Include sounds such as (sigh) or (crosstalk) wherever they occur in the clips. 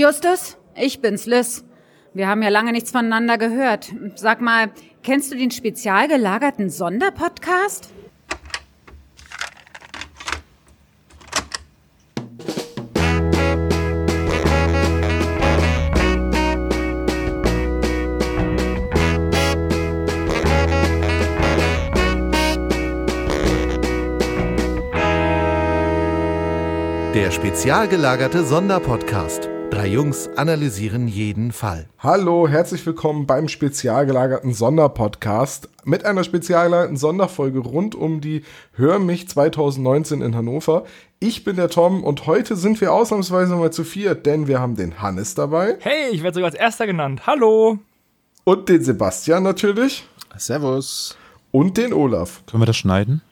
Justus, ich bin's, Liz. Wir haben ja lange nichts voneinander gehört. Sag mal, kennst du den spezial gelagerten Sonderpodcast? Der spezial gelagerte Sonderpodcast. Drei Jungs analysieren jeden Fall. Hallo, herzlich willkommen beim spezial gelagerten Sonderpodcast mit einer spezial gelagerten Sonderfolge rund um die Hör mich 2019 in Hannover. Ich bin der Tom und heute sind wir ausnahmsweise mal zu viert, denn wir haben den Hannes dabei. Hey, ich werde sogar als erster genannt. Hallo. Und den Sebastian natürlich. Servus. Und den Olaf. Können wir das schneiden?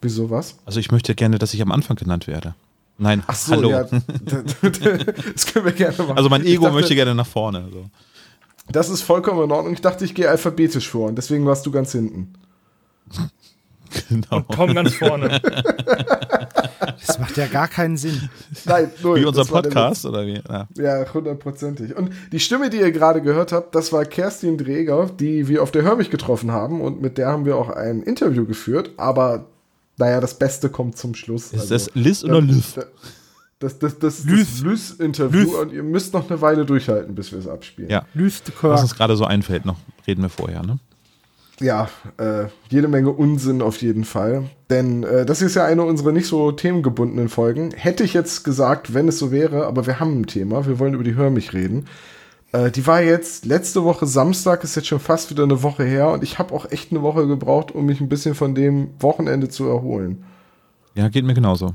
Wieso was? Also ich möchte gerne, dass ich am Anfang genannt werde. Nein, Ach so, hallo. ja. (laughs) das können wir gerne machen. Also mein Ego dachte, möchte gerne nach vorne. So. Das ist vollkommen in Ordnung. Ich dachte, ich gehe alphabetisch vor und deswegen warst du ganz hinten. Genau. Tom ganz vorne. (laughs) Das macht ja gar keinen Sinn. Nein, null. Wie unser Podcast oder wie? Ja. Ja, hundertprozentig. Und die Stimme, die ihr gerade gehört habt, das war Kerstin Dreger, die wir auf der Hörmich getroffen haben und mit der haben wir auch ein Interview geführt, aber naja, das Beste kommt zum Schluss. Ist das Liz oder Liz? Das, das, das, das, Lys. Lys-Interview Lys. und ihr müsst noch eine Weile durchhalten, bis wir es abspielen. Ja. Lüste Was uns gerade so einfällt, noch reden wir vorher, ne? Ja, äh, jede Menge Unsinn auf jeden Fall. Denn äh, das ist ja eine unserer nicht so themengebundenen Folgen. Hätte ich jetzt gesagt, wenn es so wäre, aber wir haben ein Thema. Wir wollen über die Hör mich reden. Äh, die war jetzt letzte Woche Samstag, ist jetzt schon fast wieder eine Woche her. Und ich habe auch echt eine Woche gebraucht, um mich ein bisschen von dem Wochenende zu erholen. Ja, geht mir genauso.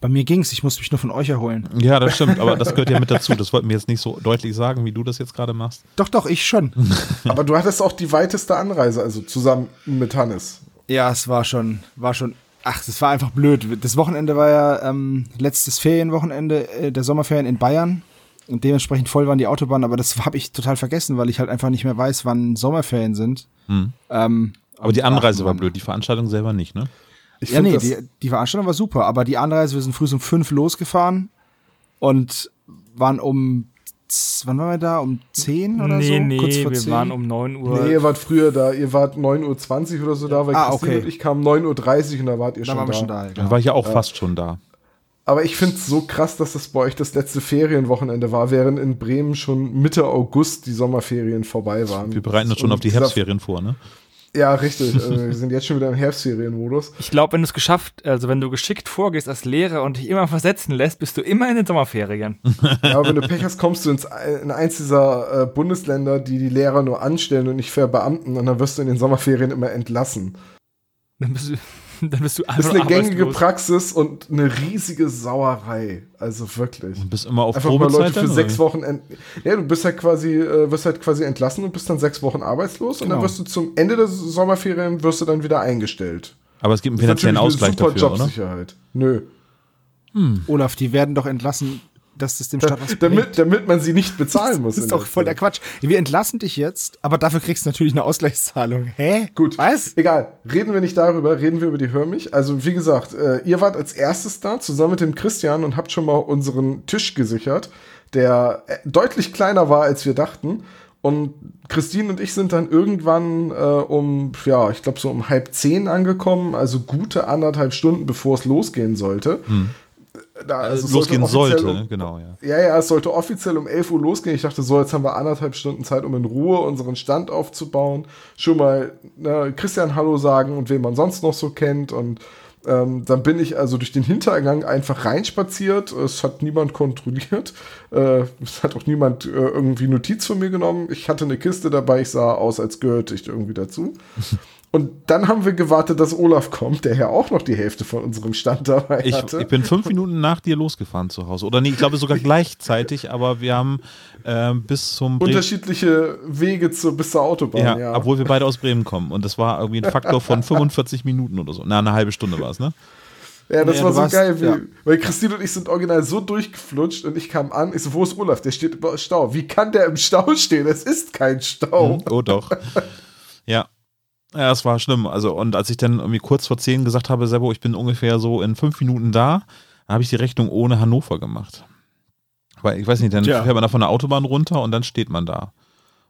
Bei mir ging's, ich muss mich nur von euch erholen. Ja, das stimmt, aber das gehört ja mit (laughs) dazu. Das wollten wir jetzt nicht so deutlich sagen, wie du das jetzt gerade machst. Doch, doch, ich schon. (laughs) aber du hattest auch die weiteste Anreise, also zusammen mit Hannes. Ja, es war schon, war schon. Ach, das war einfach blöd. Das Wochenende war ja ähm, letztes Ferienwochenende äh, der Sommerferien in Bayern. Und dementsprechend voll waren die Autobahnen, aber das habe ich total vergessen, weil ich halt einfach nicht mehr weiß, wann Sommerferien sind. Hm. Ähm, Aber die Anreise war blöd, die Veranstaltung selber nicht, ne? Ich Ja, nee, die, die Veranstaltung war super, aber die Anreise, wir sind früh um fünf losgefahren und waren um, wann waren wir da? Um zehn oder so? nee, nee, Kurz vor wir 10? waren um 9 Uhr. Nee, ihr wart früher da, ihr wart 9.20 Uhr oder so da, weil Ah, Christine okay. und ich kamen 9.30 Uhr und da wart ihr da schon waren da. wir schon da. Dann Genau. war ich ja auch fast schon da. Aber ich finde es so krass, dass das bei euch das letzte Ferienwochenende war, während in Bremen schon Mitte August die Sommerferien vorbei waren. Wir bereiten uns schon Und auf die Herbstferien vor, ne? Ja, richtig. Also wir sind jetzt schon wieder im Herbstferienmodus. Ich glaube, wenn du es geschafft, also wenn du geschickt vorgehst als Lehrer und dich immer versetzen lässt, bist du immer in den Sommerferien. (laughs) Ja, aber wenn du Pech hast, kommst du ins, in eins dieser äh, Bundesländer, die die Lehrer nur anstellen und nicht verbeamten und dann wirst du in den Sommerferien immer entlassen. Dann bist du, (laughs) dann bist du Das ist einfach eine gängige arbeitslos. Praxis und eine riesige Sauerei. Also wirklich. Du bist immer auf Einfach mal Probezeit Leute für dann, sechs oder Wochen Ja, du bist halt quasi, äh, wirst halt quasi entlassen und bist dann sechs Wochen arbeitslos und dann Genau. wirst du zum Ende der Sommerferien wirst du dann wieder eingestellt. Aber es gibt einen finanziellen natürlich eine Ausgleich super dafür, oder? Jobsicherheit. Nö. Olaf, die werden doch entlassen, dass das dem Staat was bringt. damit, damit man sie nicht bezahlen muss. Das ist doch voll der. Quatsch. Wir entlassen dich jetzt, aber dafür kriegst du natürlich eine Ausgleichszahlung. Hä? Gut. Was? Egal. Reden wir nicht darüber, reden wir über die Hör mich. Also, wie gesagt, äh, ihr wart als erstes da, zusammen mit dem Christian und habt schon mal unseren Tisch gesichert, der äh, deutlich kleiner war, als wir dachten. Und Christine und ich sind dann irgendwann äh, um, ja, ich glaube so um halb zehn angekommen, also gute anderthalb Stunden, bevor es losgehen sollte. Da, also es Hm. Losgehen sollte, um- genau, ja. Ja, ja, es sollte offiziell um 11 Uhr losgehen. Ich dachte, so, jetzt haben wir anderthalb Stunden Zeit, um in Ruhe unseren Stand aufzubauen. Schon mal ne, Christian Hallo sagen und wen man sonst noch so kennt. Und ähm, dann bin ich also durch den Hintergang einfach reinspaziert. Es hat niemand kontrolliert. Äh, es hat auch niemand äh, irgendwie Notiz von mir genommen. Ich hatte eine Kiste dabei. Ich sah aus, als gehörte ich irgendwie dazu. (laughs) Und dann haben wir gewartet, dass Olaf kommt, der ja auch noch die Hälfte von unserem Stand dabei Ich, hatte. ich bin fünf Minuten nach dir losgefahren zu Hause. Oder nee, ich glaube sogar gleichzeitig, aber wir haben ähm, bis zum Bre Unterschiedliche Wege zu, bis zur Autobahn, ja, ja. obwohl wir beide aus Bremen kommen. Und das war irgendwie ein Faktor von 45 Minuten oder so. Na, eine halbe Stunde war es, ne? Ja, das Ja, war so warst- geil, wie, ja. weil Christine und ich sind original so durchgeflutscht und ich kam an, ich so, wo ist Olaf? Der steht im Stau. Wie kann der im Stau stehen? Es ist kein Stau. Hm, Oh doch. ja. Ja, es war schlimm. Also, und als ich dann irgendwie kurz vor zehn gesagt habe, Sebo, ich bin ungefähr so in fünf Minuten da, habe ich die Rechnung ohne Hannover gemacht. Weil ich weiß nicht, dann Tja. fährt man da von der Autobahn runter und dann steht man da.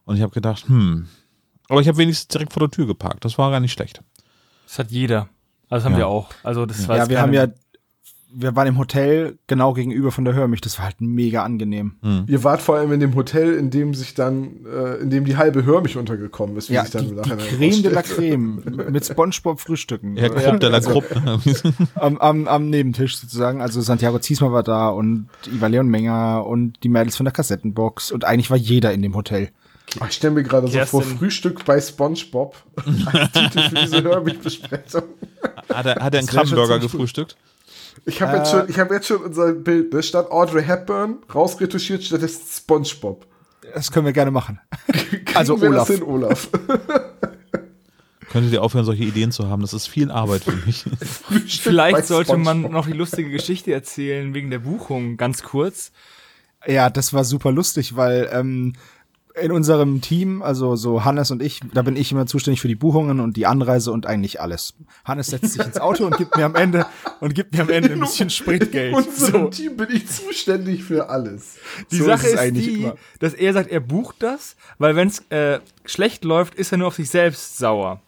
Und ich habe gedacht, hm. Aber ich habe wenigstens direkt vor der Tür geparkt. Das war gar nicht schlecht. Das hat jeder. Also das haben Ja. wir auch. Also das war Ja, wir keine- haben ja, wir waren im Hotel genau gegenüber von der Hörmich. Das war halt mega angenehm. Ihr wart vor allem in dem Hotel, in dem sich dann, äh, in dem die halbe Hörmich untergekommen ist, wie Ja, sich dann die, im die Creme de la. Creme (laughs) mit Spongebob frühstücken. Ja, Krupp de la Krupp. (laughs) am, am, am Nebentisch sozusagen. Also Santiago Ziesmer war da und Iva Leon Menger und die Mädels von der Kassettenbox und eigentlich war jeder in dem Hotel. Ach, Ich stelle mir gerade so vor, Frühstück bei Spongebob (laughs) als Titel für diese Hörmich-Besprechung. Hat er, hat er einen Krabbenburger gefrühstückt? Ich habe jetzt, schon- ich hab jetzt schon unser Bild, ne? statt Audrey Hepburn rausretuschiert, statt des Spongebob. Das können wir gerne machen. (laughs) Also wir Olaf. Das hin, Olaf. (laughs) Könntet ihr aufhören, solche Ideen zu haben? Das ist viel Arbeit für mich. (laughs) Vielleicht sollte man noch die lustige Geschichte erzählen wegen der Buchung, ganz kurz. Ja, das war super lustig, weil ähm, in unserem Team, also so Hannes und ich, da bin ich immer zuständig für die Buchungen und die Anreise und eigentlich alles. Hannes setzt sich ins Auto und gibt mir am Ende (laughs) und gibt mir am Ende ein bisschen Spritgeld. In unserem So. Team bin ich zuständig für alles. Die So Sache ist ist, eigentlich die, immer. dass er sagt, er bucht das, weil wenn es äh, schlecht läuft, ist er nur auf sich selbst sauer.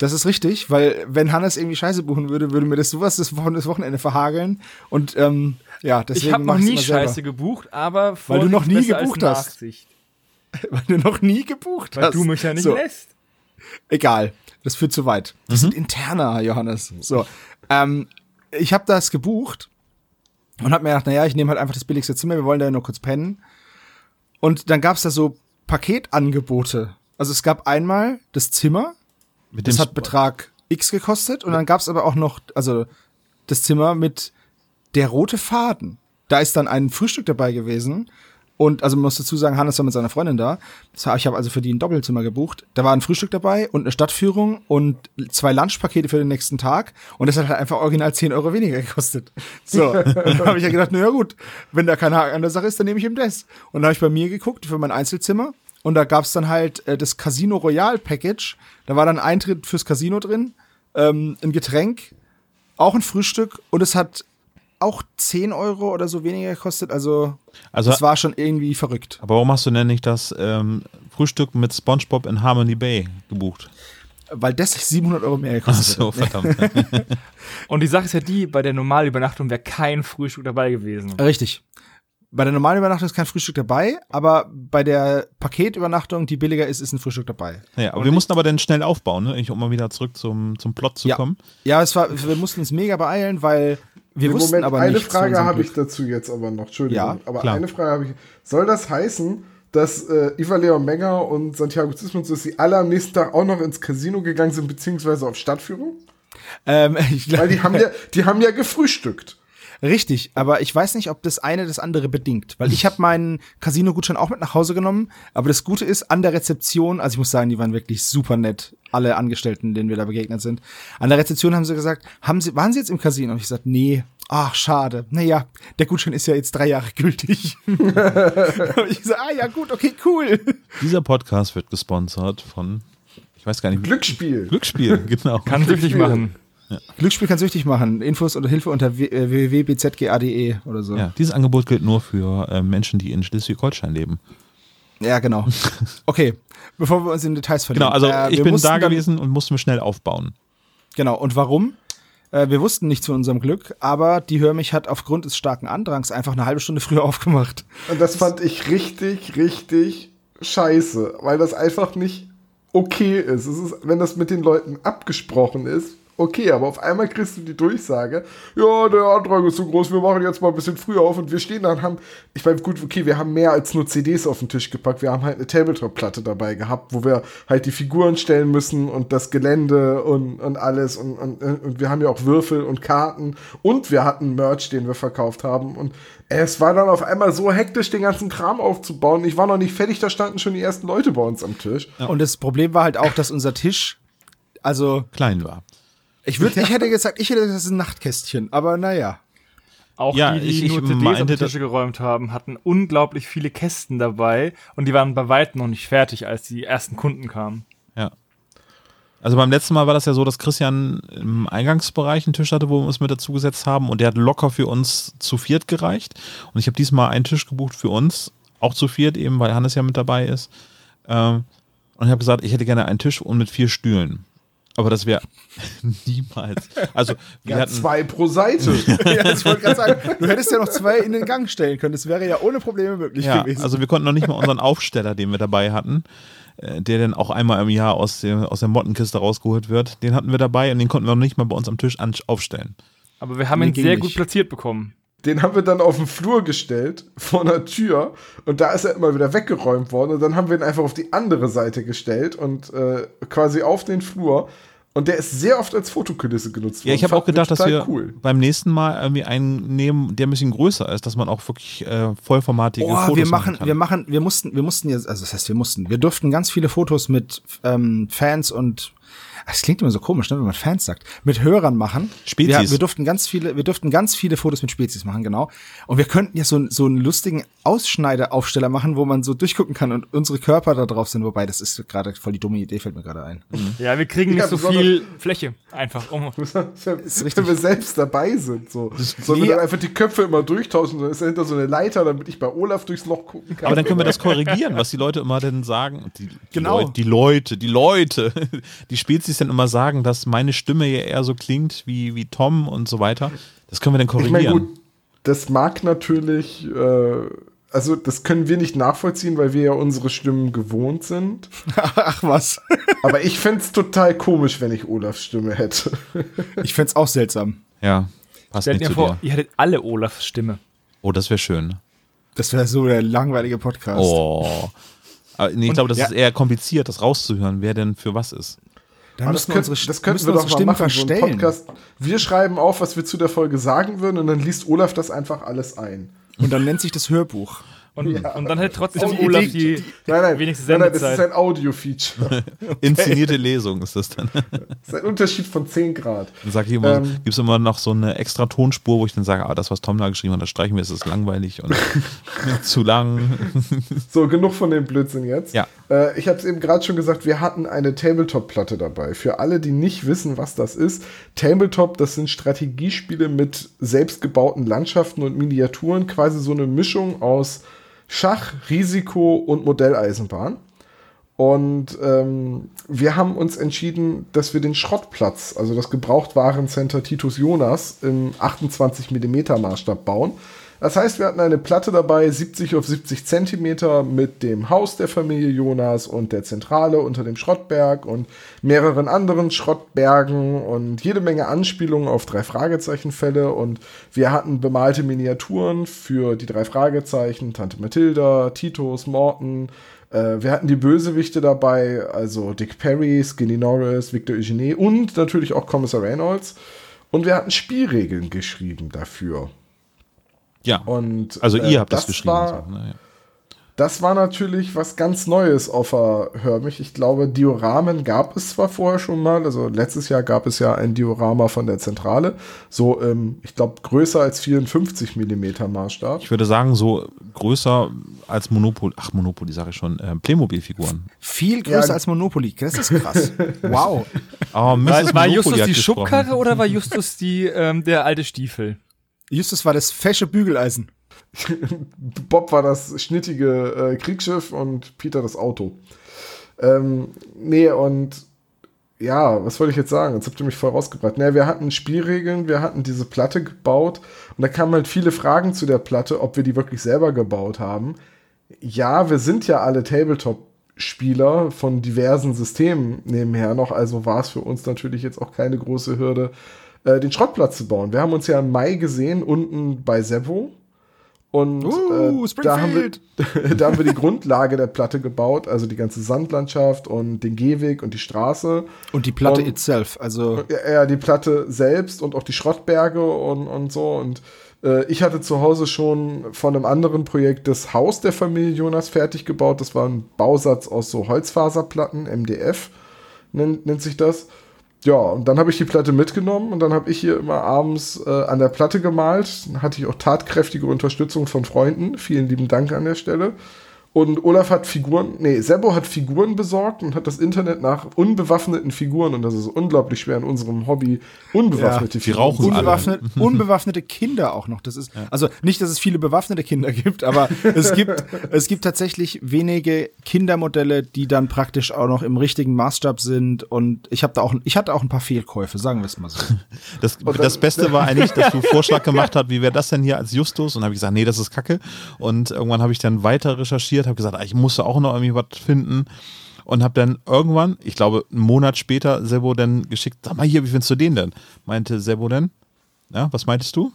Das ist richtig, weil wenn Hannes irgendwie Scheiße buchen würde, würde mir das sowas das Wochen- das Wochenende verhageln. Und ähm, ja, deswegen ich habe noch nie selber. Scheiße gebucht, aber Weil du noch nie gebucht hast. Nachsicht. (laughs) Weil du noch nie gebucht Weil hast. du mich ja nicht so, lässt. Egal, das führt zu weit. Das sind interner, Johannes. So, ähm, ich habe das gebucht und habe mir gedacht, naja, ich nehme halt einfach das billigste Zimmer, wir wollen da nur kurz pennen. Und dann gab's da so Paketangebote. Also es gab einmal das Zimmer, Mit das hat Betrag X gekostet und dann gab's aber auch noch, also das Zimmer mit der rote Faden. Da ist dann ein Frühstück dabei gewesen. Und also man muss dazu sagen, Hannes war mit seiner Freundin da. War, ich habe also für die ein Doppelzimmer gebucht. Da war ein Frühstück dabei und eine Stadtführung und zwei Lunchpakete für den nächsten Tag. Und das hat halt einfach original 10 Euro weniger (laughs) gekostet. So, (laughs) dann habe ich ja gedacht, na ja gut, wenn da kein Haken an der Sache ist, dann nehme ich ihm das. Und dann habe ich bei mir geguckt für mein Einzelzimmer. Und da gab's dann halt äh, das Casino Royal Package. Da war dann Eintritt fürs Casino drin, ähm, ein Getränk, auch ein Frühstück und es hat auch 10 Euro oder so weniger gekostet. Also, Also- das war schon irgendwie verrückt. Aber warum hast du denn nicht das ähm, Frühstück mit SpongeBob in Harmony Bay gebucht? Weil das 700 Euro mehr Ach gekostet so, hat. verdammt. (laughs) Und die Sache ist ja die, bei der Normalübernachtung wäre kein Frühstück dabei gewesen. Richtig. Bei der normalen Übernachtung ist kein Frühstück dabei, aber bei der Paketübernachtung, die billiger ist, ist ein Frühstück dabei. Ja, aber wir mussten aber dann schnell aufbauen, ne? Um mal wieder zurück zum, zum Plot zu Ja. kommen. Ja, es war, wir mussten uns mega beeilen, weil wir wussten Moment, aber eine nicht. Frage habe ich dazu jetzt aber noch. Entschuldigung. Ja, aber klar. eine Frage habe ich. Soll das heißen, dass äh, Iva Leon Menger und Santiago Zismus, dass sie alle am nächsten Tag auch noch ins Casino gegangen sind, beziehungsweise auf Stadtführung? Ähm, (laughs) Weil die haben ja, die haben ja gefrühstückt. Richtig, aber ich weiß nicht, ob das eine das andere bedingt, weil ich (laughs) habe meinen Casino-Gutschein auch mit nach Hause genommen, aber das Gute ist, an der Rezeption, also ich muss sagen, die waren wirklich super nett, alle Angestellten, denen wir da begegnet sind. An der Rezeption haben sie gesagt, haben sie, waren sie jetzt im Casino? Und ich gesagt, nee, ach, schade. Naja, der Gutschein ist ja jetzt drei Jahre gültig. (laughs) Und ich so, ah ja, gut, okay, cool. Dieser Podcast wird gesponsert von, ich weiß gar nicht, Glücksspiel. Glücksspiel, genau. Kann süchtig machen. Glücksspiel kann süchtig machen. Infos oder Hilfe unter w- äh, www.bzga.de oder so. Ja, dieses Angebot gilt nur für äh, Menschen, die in Schleswig-Holstein leben. Ja, genau. (laughs) Okay, bevor wir uns in Details verlieren. Genau, also Äh, ich wir bin da gewesen und musste mir schnell aufbauen. Genau, und warum? Äh, wir wussten nicht zu unserem Glück, aber die Hörmich hat aufgrund des starken Andrangs einfach eine halbe Stunde früher (laughs) aufgemacht. Und das fand ich richtig, richtig scheiße, weil das einfach nicht okay ist. Es ist, wenn das mit den Leuten abgesprochen ist, okay, aber auf einmal kriegst du die Durchsage, ja, der Antrag ist so groß, wir machen jetzt mal ein bisschen früher auf und wir stehen da und haben, ich meine, gut, okay, wir haben mehr als nur CDs auf den Tisch gepackt, wir haben halt eine Tabletop-Platte dabei gehabt, wo wir halt die Figuren stellen müssen und das Gelände und, und alles und, und, und wir haben ja auch Würfel und Karten und wir hatten Merch, den wir verkauft haben und es war dann auf einmal so hektisch, den ganzen Kram aufzubauen. Ich war noch nicht fertig, da standen schon die ersten Leute bei uns am Tisch. Und das Problem war halt auch, dass unser Tisch, also Klein war. Ich würde, ich (laughs) hätte gesagt, ich hätte das ist ein Nachtkästchen, aber naja. Auch Ja, die, die ich- ich nur CDs auf meinte, die Tische geräumt haben, hatten unglaublich viele Kästen dabei und die waren bei weitem noch nicht fertig, als die ersten Kunden kamen. Ja. Also beim letzten Mal war das ja so, dass Christian im Eingangsbereich einen Tisch hatte, wo wir uns mit dazugesetzt haben und der hat locker für uns zu viert gereicht. Und ich habe diesmal einen Tisch gebucht für uns, auch zu viert eben, weil Hannes ja mit dabei ist. Ähm, und ich habe gesagt, ich hätte gerne einen Tisch und mit vier Stühlen. Aber das wäre (laughs) niemals. Also wir Ja, hatten zwei pro Seite. (laughs) ja, ich wollte gerade sagen, du hättest ja noch zwei in den Gang stellen können. Das wäre ja ohne Probleme möglich ja, gewesen. also wir konnten noch nicht mal unseren Aufsteller, den wir dabei hatten, äh, der dann auch einmal im Jahr aus, dem, aus der Mottenkiste rausgeholt wird, den hatten wir dabei und den konnten wir noch nicht mal bei uns am Tisch aufstellen. Aber wir haben Nee, ihn sehr nicht. gut platziert bekommen. Den haben wir dann auf den Flur gestellt, vor einer Tür. Und da ist er immer wieder weggeräumt worden. Und dann haben wir ihn einfach auf die andere Seite gestellt und äh, quasi auf den Flur. Und der ist sehr oft als Fotokulisse genutzt worden. Ja, ich habe auch gedacht, dass wir cool. beim nächsten Mal irgendwie einen nehmen, der ein bisschen größer ist, dass man auch wirklich äh, vollformatige Oh, Fotos wir machen, kann. wir machen, wir mussten, wir mussten jetzt, also das heißt, wir mussten, wir durften ganz viele Fotos mit ähm, Fans und das klingt immer so komisch, ne, wenn man Fans sagt, mit Hörern machen. Spezies. Wir, wir durften ganz viele, wir durften ganz viele Fotos mit Spezies machen, genau. Und wir könnten ja so, einen- so einen lustigen Ausschneideraufsteller machen, wo man so durchgucken kann und unsere Körper da drauf sind. Wobei, das ist gerade voll die dumme Idee, fällt mir gerade ein. Ja, wir kriegen Ja, nicht so besonders- viel Fläche. Einfach. Um, (laughs) wenn wir selbst dabei sind. So. Sollen wir Nee. dann einfach die Köpfe immer durchtauschen, dann ist dahinter so eine Leiter, damit ich bei Olaf durchs Loch gucken kann. Aber dann können wir das korrigieren, was die Leute immer dann sagen. Die, die Genau. Leute, die Leute, die Leute, (laughs) die Spezies dann immer sagen, dass meine Stimme ja eher so klingt wie, wie Tom und so weiter. Das können wir dann Ich korrigieren. meine, gut, das mag natürlich, äh, also das können wir nicht nachvollziehen, weil wir ja unsere Stimmen gewohnt sind. (laughs) Ach was. Aber ich fände es total komisch, wenn ich Olafs Stimme hätte. (laughs) Ich fänd's auch seltsam. ja, passt stellt nicht zu vor, dir. ihr hättet alle Olafs Stimme. Oh, das wäre schön. Das wäre so der langweilige Podcast. Oh. Aber nee, ich glaube, das ja. ist eher kompliziert, das rauszuhören, wer denn für was ist. Da Aber müssen das, könnt, unsere, das könnten wir doch mal machen, so einen. Podcast. Wir schreiben auf, was wir zu der Folge sagen würden und dann liest Olaf das einfach alles ein. Und dann nennt sich das Hörbuch. Und, Ja. und dann hätte trotzdem Die Olaf Idee- die, Nein, nein, wenigste nein, nein, das ist ein Audio-Feature. (laughs) Inszenierte Lesung ist das dann. Das ist ein Unterschied von 10 Grad. Dann sag ich immer, Ähm. gibt es immer noch so eine extra Tonspur, wo ich dann sage, ah, das, was Tom da geschrieben hat, das streichen wir, es ist langweilig und (laughs) zu lang. So, genug von dem Blödsinn jetzt. Ja. Äh, ich habe es eben gerade schon gesagt, wir hatten eine Tabletop-Platte dabei. Für alle, die nicht wissen, was das ist, Tabletop, das sind Strategiespiele mit selbstgebauten Landschaften und Miniaturen, quasi so eine Mischung aus Schach, Risiko und Modelleisenbahn. Und ähm, wir haben uns entschieden, dass wir den Schrottplatz, also das Gebrauchtwarencenter Titus Jonas, im 28 mm Maßstab bauen. Das heißt, wir hatten eine Platte dabei, 70 auf 70 Zentimeter, mit dem Haus der Familie Jonas und der Zentrale unter dem Schrottberg und mehreren anderen Schrottbergen und jede Menge Anspielungen auf drei Fragezeichenfälle. Und wir hatten bemalte Miniaturen für die drei Fragezeichen, Tante Mathilda, Titus, Morton, äh, wir hatten die Bösewichte dabei, also Dick Perry, Skinny Norris, Victor Eugene und natürlich auch Kommissar Reynolds. Und wir hatten Spielregeln geschrieben dafür. Ja. Und also äh, ihr habt das, geschrieben. War, so, ne, ja. das war natürlich was ganz Neues auf der Hörmich. Ich glaube, Dioramen gab es zwar vorher schon mal, also letztes Jahr gab es ja ein Diorama von der Zentrale, so, ähm, ich glaube, größer als 54 Millimeter Maßstab. Ich würde sagen, so größer als Monopoly, ach Monopoly sage ich schon, äh, Playmobil-Figuren. Viel größer Ja. als Monopoly. Das ist krass. (laughs) wow. Oh. War, war Justus die. Schubkarre oder war Justus die, ähm, der alte Stiefel? Justus war das fesche Bügeleisen. (laughs) Bob war das schnittige äh, Kriegsschiff und Peter das Auto. Ähm, nee, und ja, was wollte ich jetzt sagen? Jetzt habt ihr mich voll rausgebracht. Naja, wir hatten Spielregeln, wir hatten diese Platte gebaut und da kamen halt viele Fragen zu der Platte, ob wir die wirklich selber gebaut haben. Ja, wir sind ja alle Tabletop-Spieler von diversen Systemen nebenher noch, also war es für uns natürlich jetzt auch keine große Hürde, äh, den Schrottplatz zu bauen. Wir haben uns ja im Mai gesehen, unten bei Seppo. Und Uh, äh, da, haben wir, (laughs) da haben wir die Grundlage der Platte gebaut, also die ganze Sandlandschaft und den Gehweg und die Straße. Und die Platte Und- itself. Also, Ja, ja, die Platte selbst und auch die Schrottberge und, und so. Und äh, ich hatte zu Hause schon von einem anderen Projekt das Haus der Familie Jonas fertig gebaut. Das war ein Bausatz aus so Holzfaserplatten, MDF nennt, nennt sich das. Ja, und dann habe ich die Platte mitgenommen und dann habe ich hier immer abends äh, an der Platte gemalt. Dann hatte ich auch tatkräftige Unterstützung von Freunden. Vielen lieben Dank an der Stelle. Und Olaf hat Figuren, nee, Sebo hat Figuren besorgt und hat das Internet nach unbewaffneten Figuren, und das ist unglaublich schwer in unserem Hobby, unbewaffnete die Figuren. rauchen alle. Unbewaffnet, (laughs) unbewaffnete Kinder auch noch. Das ist, also nicht, dass es viele bewaffnete Kinder gibt, aber es gibt, (laughs) es gibt tatsächlich wenige Kindermodelle, die dann praktisch auch noch im richtigen Maßstab sind. Und ich habe da auch, ich hatte auch ein paar Fehlkäufe, sagen wir es mal so. (laughs) Das, dann- das Beste war eigentlich, dass du Vorschlag gemacht hast, wie wäre das denn hier als Justus? Und habe ich gesagt, nee, das ist Kacke. Und irgendwann habe ich dann weiter recherchiert, habe gesagt, ah, ich musste auch noch irgendwie was finden. Und habe dann irgendwann, ich glaube, einen Monat später, Sebo dann geschickt, sag mal hier, wie findest du den denn? Meinte Sebo denn? Ja, was meintest du?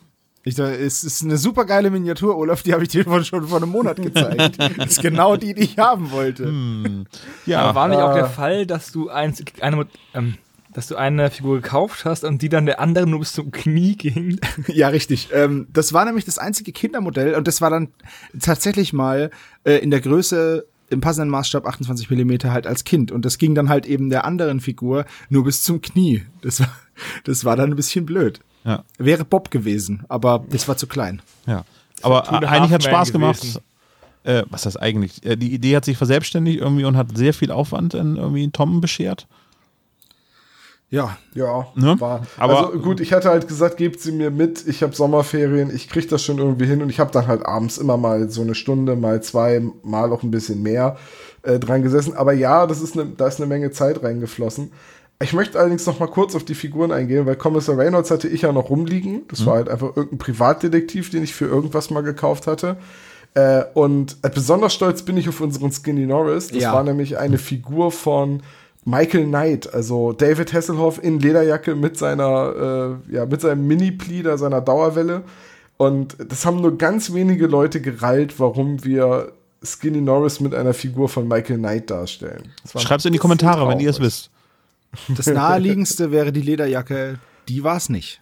Ich sag, es ist eine super geile Miniatur, Olaf, die habe ich dir schon vor einem Monat gezeigt. Das ist genau die, die ich haben wollte. Ja, Aber war nicht auch Ah. der Fall, dass du eins, eine, ähm, dass du eine Figur gekauft hast und die dann der andere nur bis zum Knie ging? (laughs) Ja, richtig. Ähm, das war nämlich das einzige Kindermodell und das war dann tatsächlich mal äh, in der Größe im passenden Maßstab 28 Millimeter halt als Kind und das ging dann halt eben der anderen Figur nur bis zum Knie. Das war, das war dann ein bisschen blöd. ja, Wäre Bob gewesen, aber das war zu klein. ja. Aber eigentlich hat Spaß gemacht. gewesen. Äh, was ist das eigentlich? Äh, die Idee hat sich verselbstständigt irgendwie und hat sehr viel Aufwand in irgendwie Tom beschert. Ja, Ja, Ne? war. Aber- also gut, ich hatte halt gesagt, gebt sie mir mit, ich habe Sommerferien, ich krieg das schon irgendwie hin und ich habe dann halt abends immer mal so eine Stunde, mal zwei, mal auch ein bisschen mehr äh, dran gesessen. Aber ja, das ist eine, da ist eine Menge Zeit reingeflossen. Ich möchte allerdings noch mal kurz auf die Figuren eingehen, weil Kommissar Reynolds hatte ich ja noch rumliegen. Das war halt einfach irgendein Privatdetektiv, den ich für irgendwas mal gekauft hatte. Äh, und äh, besonders stolz bin ich auf unseren Skinny Norris. Das Ja. war nämlich eine Figur von Michael Knight, also David Hasselhoff in Lederjacke mit seiner, äh, ja, mit seinem Mini-Pleader, seiner Dauerwelle. Und das haben nur ganz wenige Leute gerallt, warum wir Skinny Norris mit einer Figur von Michael Knight darstellen. Ein Schreibt's in die Kommentare, wenn ihr es traurig. wisst. das naheliegendste wäre die Lederjacke. Die war es nicht.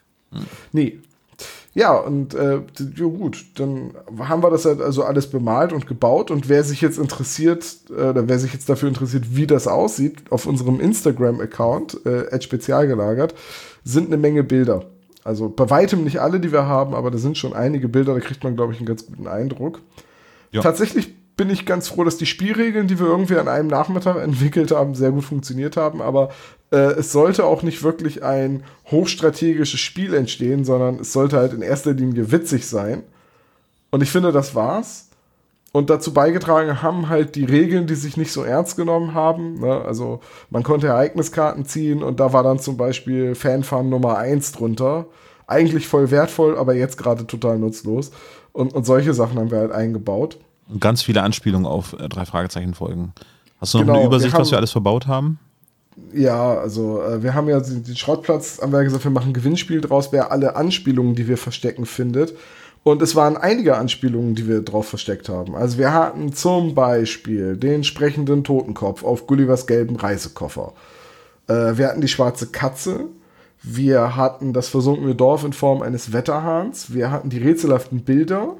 Nee. Ja, und äh, ja gut, dann haben wir das halt also alles bemalt und gebaut und wer sich jetzt interessiert, äh, oder wer sich jetzt dafür interessiert, wie das aussieht, auf unserem Instagram-Account, äh, spezialgelagert, sind eine Menge Bilder. Also bei weitem nicht alle, die wir haben, aber da sind schon einige Bilder, da kriegt man, glaube ich, einen ganz guten Eindruck. Ja. Tatsächlich bin ich ganz froh, dass die Spielregeln, die wir irgendwie an einem Nachmittag (laughs) entwickelt haben, sehr gut funktioniert haben. Aber äh, es sollte auch nicht wirklich ein hochstrategisches Spiel entstehen, sondern es sollte halt in erster Linie witzig sein. Und ich finde, das war's. Und dazu beigetragen haben halt die Regeln, die sich nicht so ernst genommen haben. Ne? Also man konnte Ereigniskarten ziehen und da war dann zum Beispiel Fanfarm Nummer 1 drunter. Eigentlich voll wertvoll, aber jetzt gerade total nutzlos. Und, und solche Sachen haben wir halt eingebaut. Und ganz viele Anspielungen auf äh, drei Fragezeichen folgen. Hast du noch Genau, eine wir Übersicht, haben- was wir alles verbaut haben? Ja, also äh, wir haben ja den Schrottplatz, haben wir gesagt, wir machen ein Gewinnspiel draus, wer alle Anspielungen, die wir verstecken, findet. Und es waren einige Anspielungen, die wir drauf versteckt haben. Also wir hatten zum Beispiel den sprechenden Totenkopf auf Gullivers gelben Reisekoffer. Äh, wir hatten die schwarze Katze. Wir hatten das versunkene Dorf in Form eines Wetterhahns. Wir hatten die rätselhaften Bilder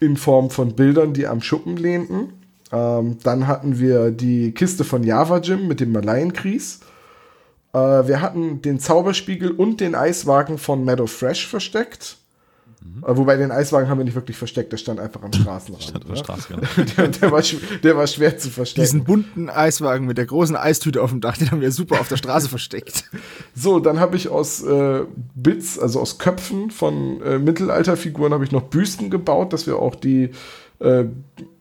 in Form von Bildern, die am Schuppen lehnten. Ähm, dann hatten wir die Kiste von Java Jim mit dem Malaienkries. Äh, wir hatten den Zauberspiegel und den Eiswagen von Meadow Fresh versteckt. Äh, wobei den Eiswagen haben wir nicht wirklich versteckt, der stand einfach am Straßenrand. Stand auf der ne? Straße, genau. (laughs) der, der, war, der war schwer zu verstecken. Diesen bunten Eiswagen mit der großen Eistüte auf dem Dach, den haben wir super auf der Straße versteckt. (laughs) So, dann habe ich aus äh, Bits, also aus Köpfen von äh, Mittelalterfiguren, habe ich noch Büsten gebaut, dass wir auch die äh,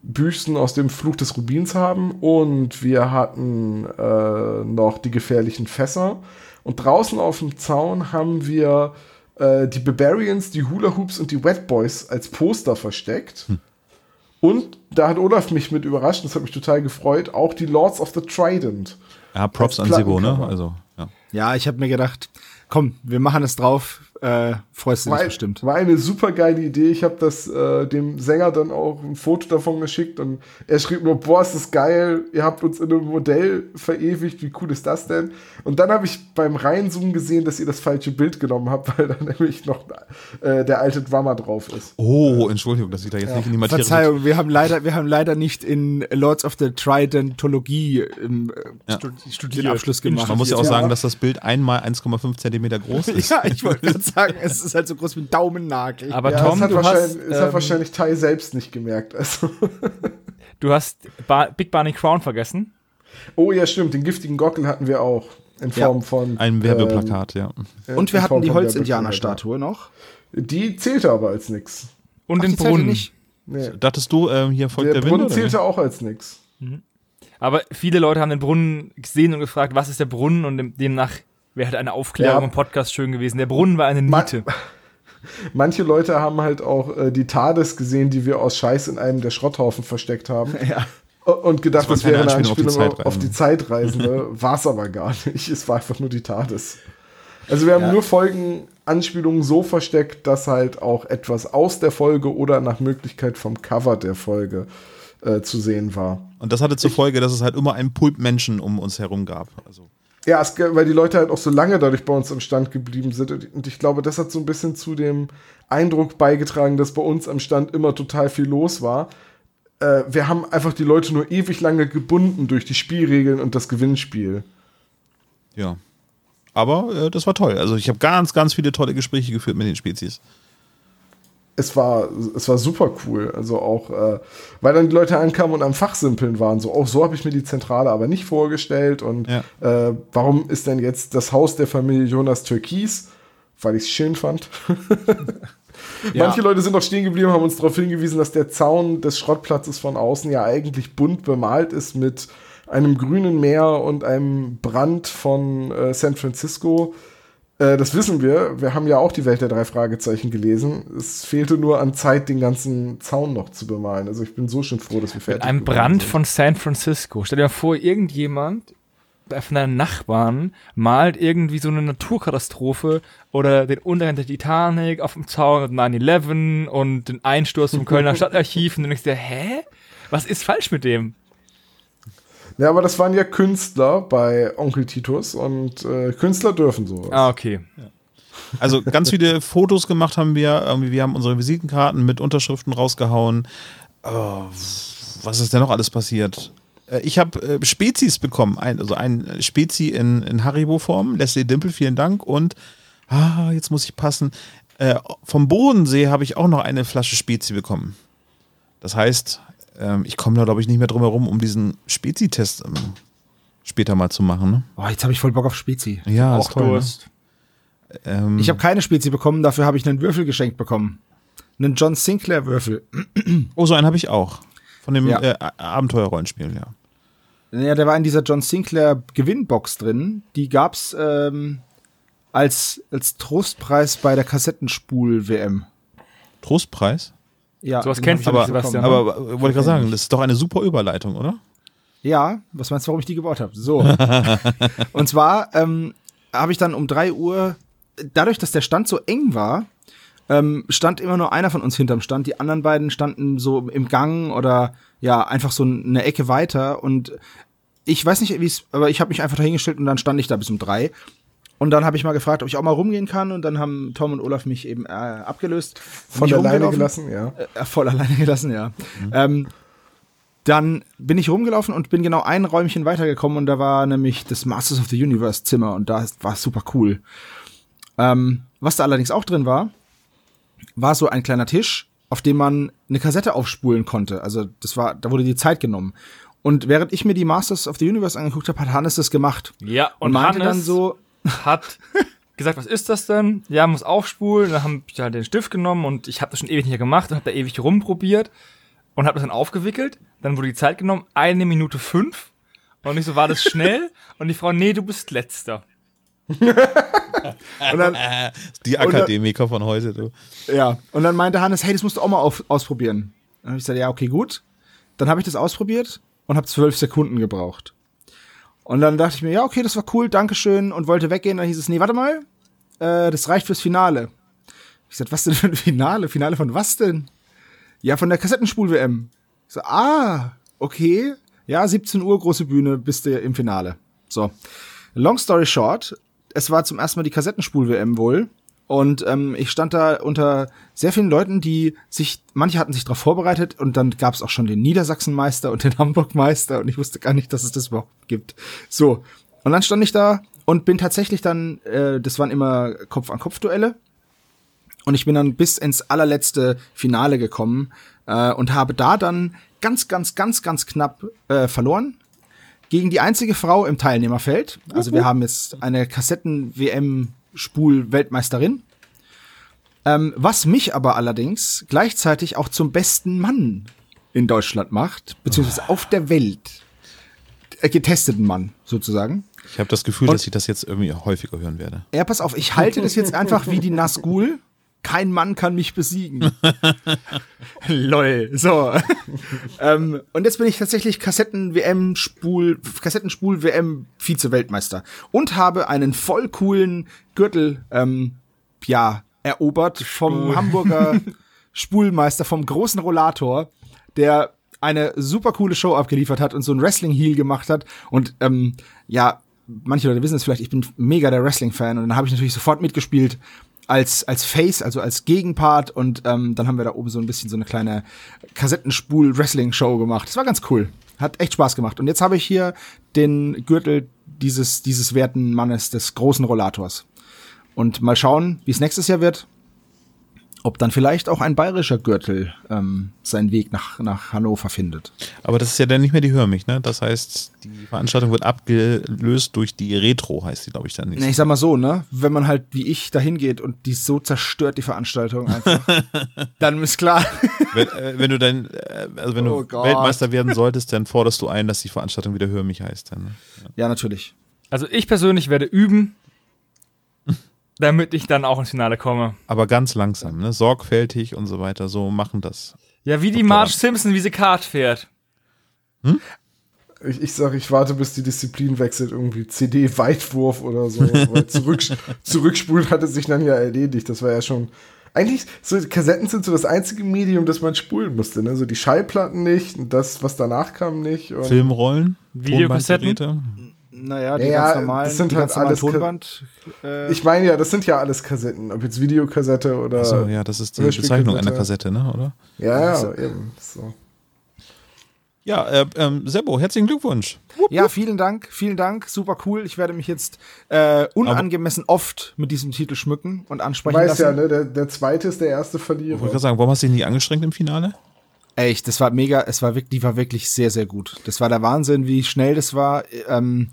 Büsten aus dem Fluch des Rubins haben. Und wir hatten äh, noch die gefährlichen Fässer. Und draußen auf dem Zaun haben wir äh, die Barbarians, die Hula Hoops und die Wet Boys als Poster versteckt. Und da hat Olaf mich mit überrascht, das hat mich total gefreut, auch die Lords of the Trident. Ja, Props an Sebo, ne? Also, ja. Ja, ich habe mir gedacht, komm, wir machen es drauf. Äh, freust du dich War, bestimmt. war eine super geile Idee. Ich habe das äh, dem Sänger dann auch ein Foto davon geschickt und er schrieb nur, boah, ist das geil, ihr habt uns in einem Modell verewigt, wie cool ist das denn? Und dann habe ich beim Reinzoomen gesehen, dass ihr das falsche Bild genommen habt, (laughs) weil da nämlich noch äh, der alte Drummer drauf ist. Oh, Entschuldigung, dass ich da jetzt nicht in die Materie Verzeihung, wir haben leider, wir haben leider nicht in Lords of the Tridentologie im, äh, Ja. Stu- den Abschluss gemacht. Man muss ja auch Ja. sagen, dass das Bild einmal 1,5 Zentimeter groß (laughs) ist. Ja, ich wollte (laughs) gerade sagen, es ist halt so groß wie ein Daumennagel. Aber Ja, Tom, das hat, du wahrscheinlich, hast, das hat ähm, wahrscheinlich Tai selbst nicht gemerkt. Also, (laughs) Du hast ba Big Barney Crown vergessen. Oh ja, stimmt, den giftigen Gockel hatten wir auch. In Ja. Form von. Ein Werbeplakat, ja. ähm, Und wir hatten Form die Holzindianerstatue noch. Die zählte aber als nix. Und Ach, den Brunnen. nicht. Nee. Dachtest du, ähm, hier folgt Der, der, Wind? Brunnen oder? zählte auch als nix. Aber viele Leute haben den Brunnen gesehen und gefragt, was ist der Brunnen? Und dem- demnach wäre halt eine Aufklärung Ja. im Podcast schön gewesen. Der Brunnen war eine Niete. (laughs) Manche Leute haben halt auch äh, die TARDIS gesehen, die wir aus Scheiß in einem der Schrotthaufen versteckt haben. (laughs) Ja. Und gedacht, Das das, wäre eine Anspielung auf die auf die Zeitreisende. (laughs) War es aber gar nicht. Es war einfach nur die TARDIS. Also wir haben Ja. nur Folgenanspielungen so versteckt, dass halt auch etwas aus der Folge oder nach Möglichkeit vom Cover der Folge äh, zu sehen war. Und das hatte zur Folge, dass es halt immer einen Pulp Menschen um uns herum gab. Also, Ja, es, weil die Leute halt auch so lange dadurch bei uns am Stand geblieben sind. Und ich glaube, das hat so ein bisschen zu dem Eindruck beigetragen, dass bei uns am Stand immer total viel los war. Äh, wir haben einfach die Leute nur ewig lange gebunden durch die Spielregeln und das Gewinnspiel. ja. Aber äh, das war toll. Also ich habe ganz, ganz viele tolle Gespräche geführt mit den Spezies. Es war, es war super cool. Also auch, äh, weil dann die Leute ankamen und am Fachsimpeln waren. So, auch so habe ich mir die Zentrale aber nicht vorgestellt. Und Ja. äh, warum ist denn jetzt das Haus der Familie Jonas Türkis? Weil ich es schön fand. (laughs) Manche Leute sind noch stehen geblieben, haben uns darauf hingewiesen, dass der Zaun des Schrottplatzes von außen ja eigentlich bunt bemalt ist mit einem grünen Meer und einem Brand von äh, San Francisco. Äh, das wissen wir. Wir haben ja auch die Welt der drei Fragezeichen gelesen. Es fehlte nur an Zeit, den ganzen Zaun noch zu bemalen. Also ich bin so schon froh, dass wir fertig geworden Brand sind. von San Francisco. Stell dir mal vor, irgendjemand von deinen Nachbarn malt irgendwie so eine Naturkatastrophe oder den Untergang der Titanic auf dem Zaun und 9-11 und den Einsturz vom Kölner (laughs) Stadtarchiv und du denkst dir, hä? Was ist falsch mit dem? Ja, aber das waren ja Künstler bei Onkel Titus und äh, Künstler dürfen sowas. Ah, okay. Also ganz viele (laughs) Fotos gemacht haben wir. Irgendwie, wir haben unsere Visitenkarten mit Unterschriften rausgehauen. Oh, was ist denn noch alles passiert? Äh, Ich habe äh, Spezies bekommen, ein, also ein Spezi in, in Haribo-Form. Leslie Dimpel, vielen Dank. Und ah, jetzt muss ich passen. Äh, vom Bodensee habe ich auch noch eine Flasche Spezi bekommen. Das heißt, ähm, ich komme da, glaube ich, nicht mehr drum herum, um diesen Spezi-Test ähm, später mal zu machen. Ne? Oh, jetzt habe ich voll Bock auf Spezi. Ja, Auch Durst. Ne? Ähm, Ich habe keine Spezi bekommen, dafür habe ich einen Würfel geschenkt bekommen. Einen John Sinclair Würfel. (clears throat) oh, so einen habe ich auch. Von dem Ja. äh, Abenteuerrollenspiel, ja. Ja, der war in dieser John Sinclair Gewinnbox drin. Die gab's ähm, als, als Trostpreis bei der Kassettenspul-WM. Trostpreis? Ja, Sowas den kennst du bekommen. Sebastian. Aber äh, wollte ich gerade sagen, das ist doch eine super Überleitung, oder? Ja, was meinst du, warum ich die gebaut habe? So. (laughs) und zwar ähm, habe ich dann um drei Uhr, dadurch, dass der Stand so eng war, ähm, stand immer nur einer von uns hinterm Stand. Die anderen beiden standen so im Gang oder ja, einfach so eine Ecke weiter. Und ich weiß nicht, wie es, aber ich habe mich einfach dahingestellt und dann stand ich da bis um drei. Und dann habe ich mal gefragt, ob ich auch mal rumgehen kann. Und dann haben Tom und Olaf mich eben äh, abgelöst. Von Bin ich der Leine rumgelaufen. gelassen, ja. Äh, voll alleine (laughs) gelassen, ja. Ähm, dann bin ich rumgelaufen und bin genau ein Räumchen weitergekommen und da war nämlich das Masters of the Universe Zimmer und da war es super cool. Ähm, was da allerdings auch drin war, war so ein kleiner Tisch, auf dem man eine Kassette aufspulen konnte. Also das war, da wurde die Zeit genommen. Und während ich mir die Masters of the Universe angeguckt habe, hat Hannes das gemacht. Ja, Und, und, meinte Hannes dann so, hat gesagt, was ist das denn? Ja, muss aufspulen. Dann habe ich halt den Stift genommen und ich habe das schon ewig nicht mehr gemacht und habe da ewig rumprobiert und habe das dann aufgewickelt. Dann wurde die Zeit genommen, eine Minute fünf. Und ich so, war das schnell? (laughs) und die Frau, nee, du bist letzter. und dann, (laughs) Die Akademiker von heute, du. Ja, und dann meinte Hannes, hey, das musst du auch mal auf, ausprobieren. Dann habe ich gesagt, ja, okay, gut. Dann habe ich das ausprobiert und habe zwölf Sekunden gebraucht. Und dann dachte ich mir, ja, okay, das war cool, Dankeschön und wollte weggehen. Dann hieß es, nee, warte mal, äh, das reicht fürs Finale. Ich sagte, was denn für ein Finale? Finale von was denn? Ja, von der Kassettenspul-WM. Ich so, ah, okay. Ja, 17 Uhr, große Bühne, bist du im Finale. So. Long story short, es war zum ersten Mal die Kassettenspul-WM wohl. Und ähm, ich stand da unter sehr vielen Leuten, die sich, manche hatten sich darauf vorbereitet und dann gab es auch schon den Niedersachsenmeister und den Hamburgmeister und ich wusste gar nicht, dass es das überhaupt gibt. So, und dann stand ich da und bin tatsächlich dann, äh, das waren immer Kopf-an-Kopf-Duelle und ich bin dann bis ins allerletzte Finale gekommen äh, und habe da dann ganz, ganz, ganz, ganz knapp äh, verloren. Gegen die einzige Frau im Teilnehmerfeld. Also wir haben jetzt eine Kassetten-WM-Spul-Weltmeisterin. Ähm, was mich aber allerdings gleichzeitig auch zum besten Mann in Deutschland macht, beziehungsweise auf der Welt. Äh, getesteten Mann, sozusagen. Ich habe das Gefühl, Und- dass ich das jetzt irgendwie häufiger hören werde. Ja, pass auf, ich halte das jetzt einfach wie die Nazgul. Kein Mann kann mich besiegen. (laughs) Lol. So. (laughs) ähm, und jetzt bin ich tatsächlich Kassetten-WM-Spul, Kassettenspul-WM-Vize-Weltmeister. Und habe einen voll coolen Gürtel, ähm, ja, erobert vom Hamburger (laughs) Spulmeister, vom großen Rollator, der eine super coole Show abgeliefert hat und so ein Wrestling-Heel gemacht hat. Und ähm, ja, manche Leute wissen es vielleicht, ich bin mega der Wrestling-Fan und dann habe ich natürlich sofort mitgespielt als, als Face, also als Gegenpart und ähm, dann haben wir da oben so ein bisschen so eine kleine Kassettenspul-Wrestling-Show gemacht. Das war ganz cool. Hat echt Spaß gemacht. Und jetzt habe ich hier den Gürtel dieses, dieses werten Mannes, des großen Rollators. Und mal schauen, wie es nächstes Jahr wird. Ob dann vielleicht auch ein bayerischer Gürtel ähm, seinen Weg nach, nach Hannover findet. Aber das ist ja dann nicht mehr die Hör mich, ne? Das heißt, die Veranstaltung wird abgelöst durch die Retro, heißt die, glaube ich, dann nicht. Ich sag mal so, ne? Wenn man halt wie ich dahin geht und die so zerstört, die Veranstaltung einfach, (laughs) dann ist klar. Wenn, äh, wenn du dann, äh, also wenn Oh du Gott. Weltmeister werden solltest, dann forderst du ein, dass die Veranstaltung wieder Hör mich heißt. Dann, ne? ja, natürlich. Also ich persönlich werde üben, damit ich dann auch ins Finale komme. Aber ganz langsam, ne? Sorgfältig und so weiter. So machen das. Ja, wie die. Marge Simpson, wie sie Kart fährt. Ich, ich sag, ich warte, bis die Disziplin wechselt, irgendwie CD-Weitwurf oder so. Weil zurück, (laughs) zurückspulen hatte sich dann ja erledigt. Das war ja schon. Eigentlich, so Kassetten sind so das einzige Medium, das man spulen musste. Ne? So die Schallplatten nicht und das, was danach kam, nicht. Und Filmrollen, Videokassetten? Naja, die Ja, ganz normalen, das sind die halt alles Tonband. Äh, Ich meine ja, das sind ja alles Kassetten. Ob jetzt Videokassette oder. Achso, ja, das ist die. Bezeichnung einer Kassette, ne? Oder? Ja, ja, eben. So. Ja, äh, ähm, Sebo, herzlichen Glückwunsch. ja, vielen Dank, vielen Dank, super cool. Ich werde mich jetzt äh, unangemessen oft mit diesem Titel schmücken und Du ansprechen weißt ja, lassen. ne, der, der zweite ist der erste Ich wollte Verlierer. gerade sagen, warum hast du dich nicht angestrengt im Finale? Echt, das war mega, es war wirklich, die war wirklich sehr, sehr gut. Das war der Wahnsinn, wie schnell das war. Ähm,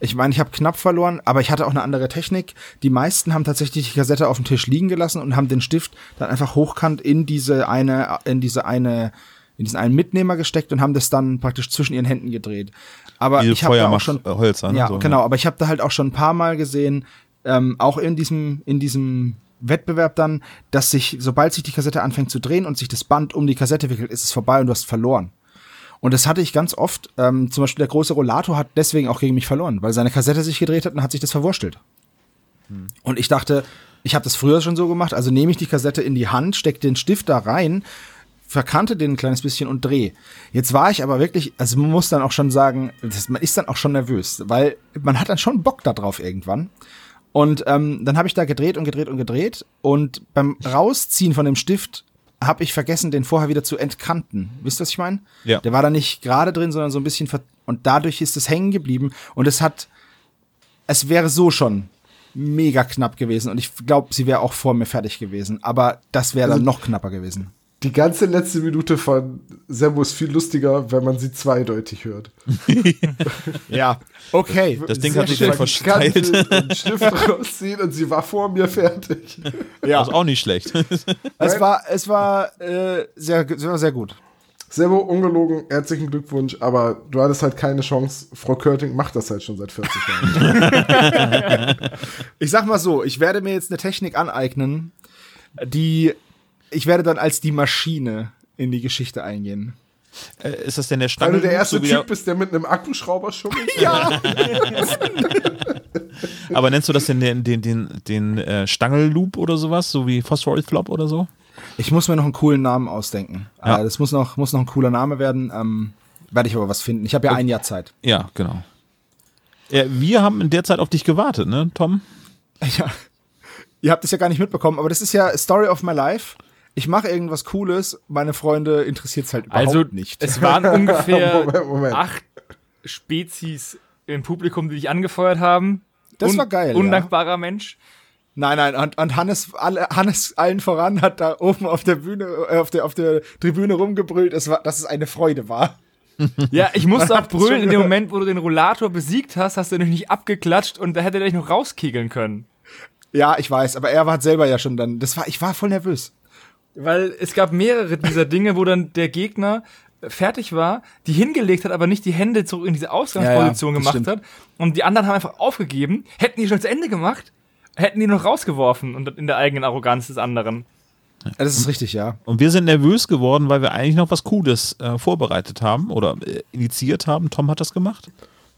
ich meine, ich habe knapp verloren, aber ich hatte auch eine andere Technik. Die meisten haben tatsächlich die Kassette auf dem Tisch liegen gelassen und haben den Stift dann einfach hochkant in diese eine, in diese eine, in diesen einen Mitnehmer gesteckt und haben das dann praktisch zwischen ihren Händen gedreht. Aber Diese ich habe da auch schon, Feuermachhölzer, ne? ja, So, genau. Aber ich habe da halt auch schon ein paar Mal gesehen, ähm, auch in diesem, in diesem Wettbewerb dann, dass sich, sobald sich die Kassette anfängt zu drehen und sich das Band um die Kassette wickelt, ist es vorbei und du hast verloren. Und das hatte ich ganz oft. Ähm, zum Beispiel der große Rollator hat deswegen auch gegen mich verloren, weil seine Kassette sich gedreht hat und hat sich das verwurstelt. Und ich dachte, ich habe das früher schon so gemacht, also nehme ich die Kassette in die Hand, stecke den Stift da rein, verkannte den ein kleines bisschen und drehe. Jetzt war ich aber wirklich, also man muss dann auch schon sagen, das, man ist dann auch schon nervös, weil man hat dann schon Bock da drauf irgendwann. Und ähm, dann habe ich da gedreht und gedreht und gedreht und beim Rausziehen von dem Stift habe ich vergessen, den vorher wieder zu entkanten. Wisst ihr, was ich meine? Ja. Der war da nicht gerade drin, sondern so ein bisschen ver und dadurch ist es hängen geblieben und es hat es wäre so schon mega knapp gewesen und ich glaube, sie wäre auch vor mir fertig gewesen, aber das wäre dann noch knapper gewesen. Die ganze letzte Minute von Sembo ist viel lustiger, wenn man sie zweideutig hört. (laughs) Ja, okay. Das Ding Sehr hat sich versteilt. Stift (laughs) rausziehen und sie war vor mir fertig. Ja, Das ist auch nicht schlecht. (laughs) es war es war äh, sehr war sehr gut. Sembo, ungelogen, herzlichen Glückwunsch, aber du hattest halt keine Chance. Frau Körting macht das halt schon seit 40 Jahren. Ich sag mal so, ich werde mir jetzt eine Technik aneignen, die ich werde dann als die Maschine in die Geschichte eingehen. Äh, ist das denn der Weil Stange? du der erste so Typ bist, der mit einem Akkuschrauber schummelt. Ja. (laughs) Aber nennst du das denn den, den, den, den äh, Stangelloop oder sowas? So wie Phosphorus Flop oder so? Ich muss mir noch einen coolen Namen ausdenken. Ja. Äh, das muss noch muss noch ein cooler Name werden. Ähm, werde ich aber was finden. Ich habe ja ein Jahr Zeit. Ja, genau. Ja, wir haben in der Zeit auf dich gewartet, ne, Tom? (laughs) Ja. Ihr habt es ja gar nicht mitbekommen, aber das ist ja Story of my life. Ich mache irgendwas Cooles, meine Freunde interessiert es halt überhaupt Also, nicht. es waren ungefähr (laughs) Moment, Moment. acht Spezies im Publikum, die dich angefeuert haben. Das war geil, ja. Undankbarer Mensch. Nein, nein, und, und Hannes, alle, Hannes allen voran hat da oben auf der Bühne, äh, auf der, auf der Tribüne rumgebrüllt, es war, dass es eine Freude war. Ja, ich musste (laughs) auch brüllen in dem? Moment, wo du den Rollator besiegt hast, hast du nämlich nicht abgeklatscht und da hätte er dich noch rauskegeln können. Ja, ich weiß, aber er war selber ja schon dann, das war, ich war voll nervös. Weil es gab mehrere dieser Dinge, wo dann der Gegner fertig war, die hingelegt hat, aber nicht die Hände zurück in diese Ausgangsposition Ja, ja, gemacht hat. Und die anderen haben einfach aufgegeben, hätten die schon zu Ende gemacht, hätten die noch rausgeworfen und in der eigenen Arroganz des anderen. Das ist richtig, ja. Und wir sind nervös geworden, weil wir eigentlich noch was Cooles äh, vorbereitet haben oder äh, initiiert haben. Tom hat das gemacht.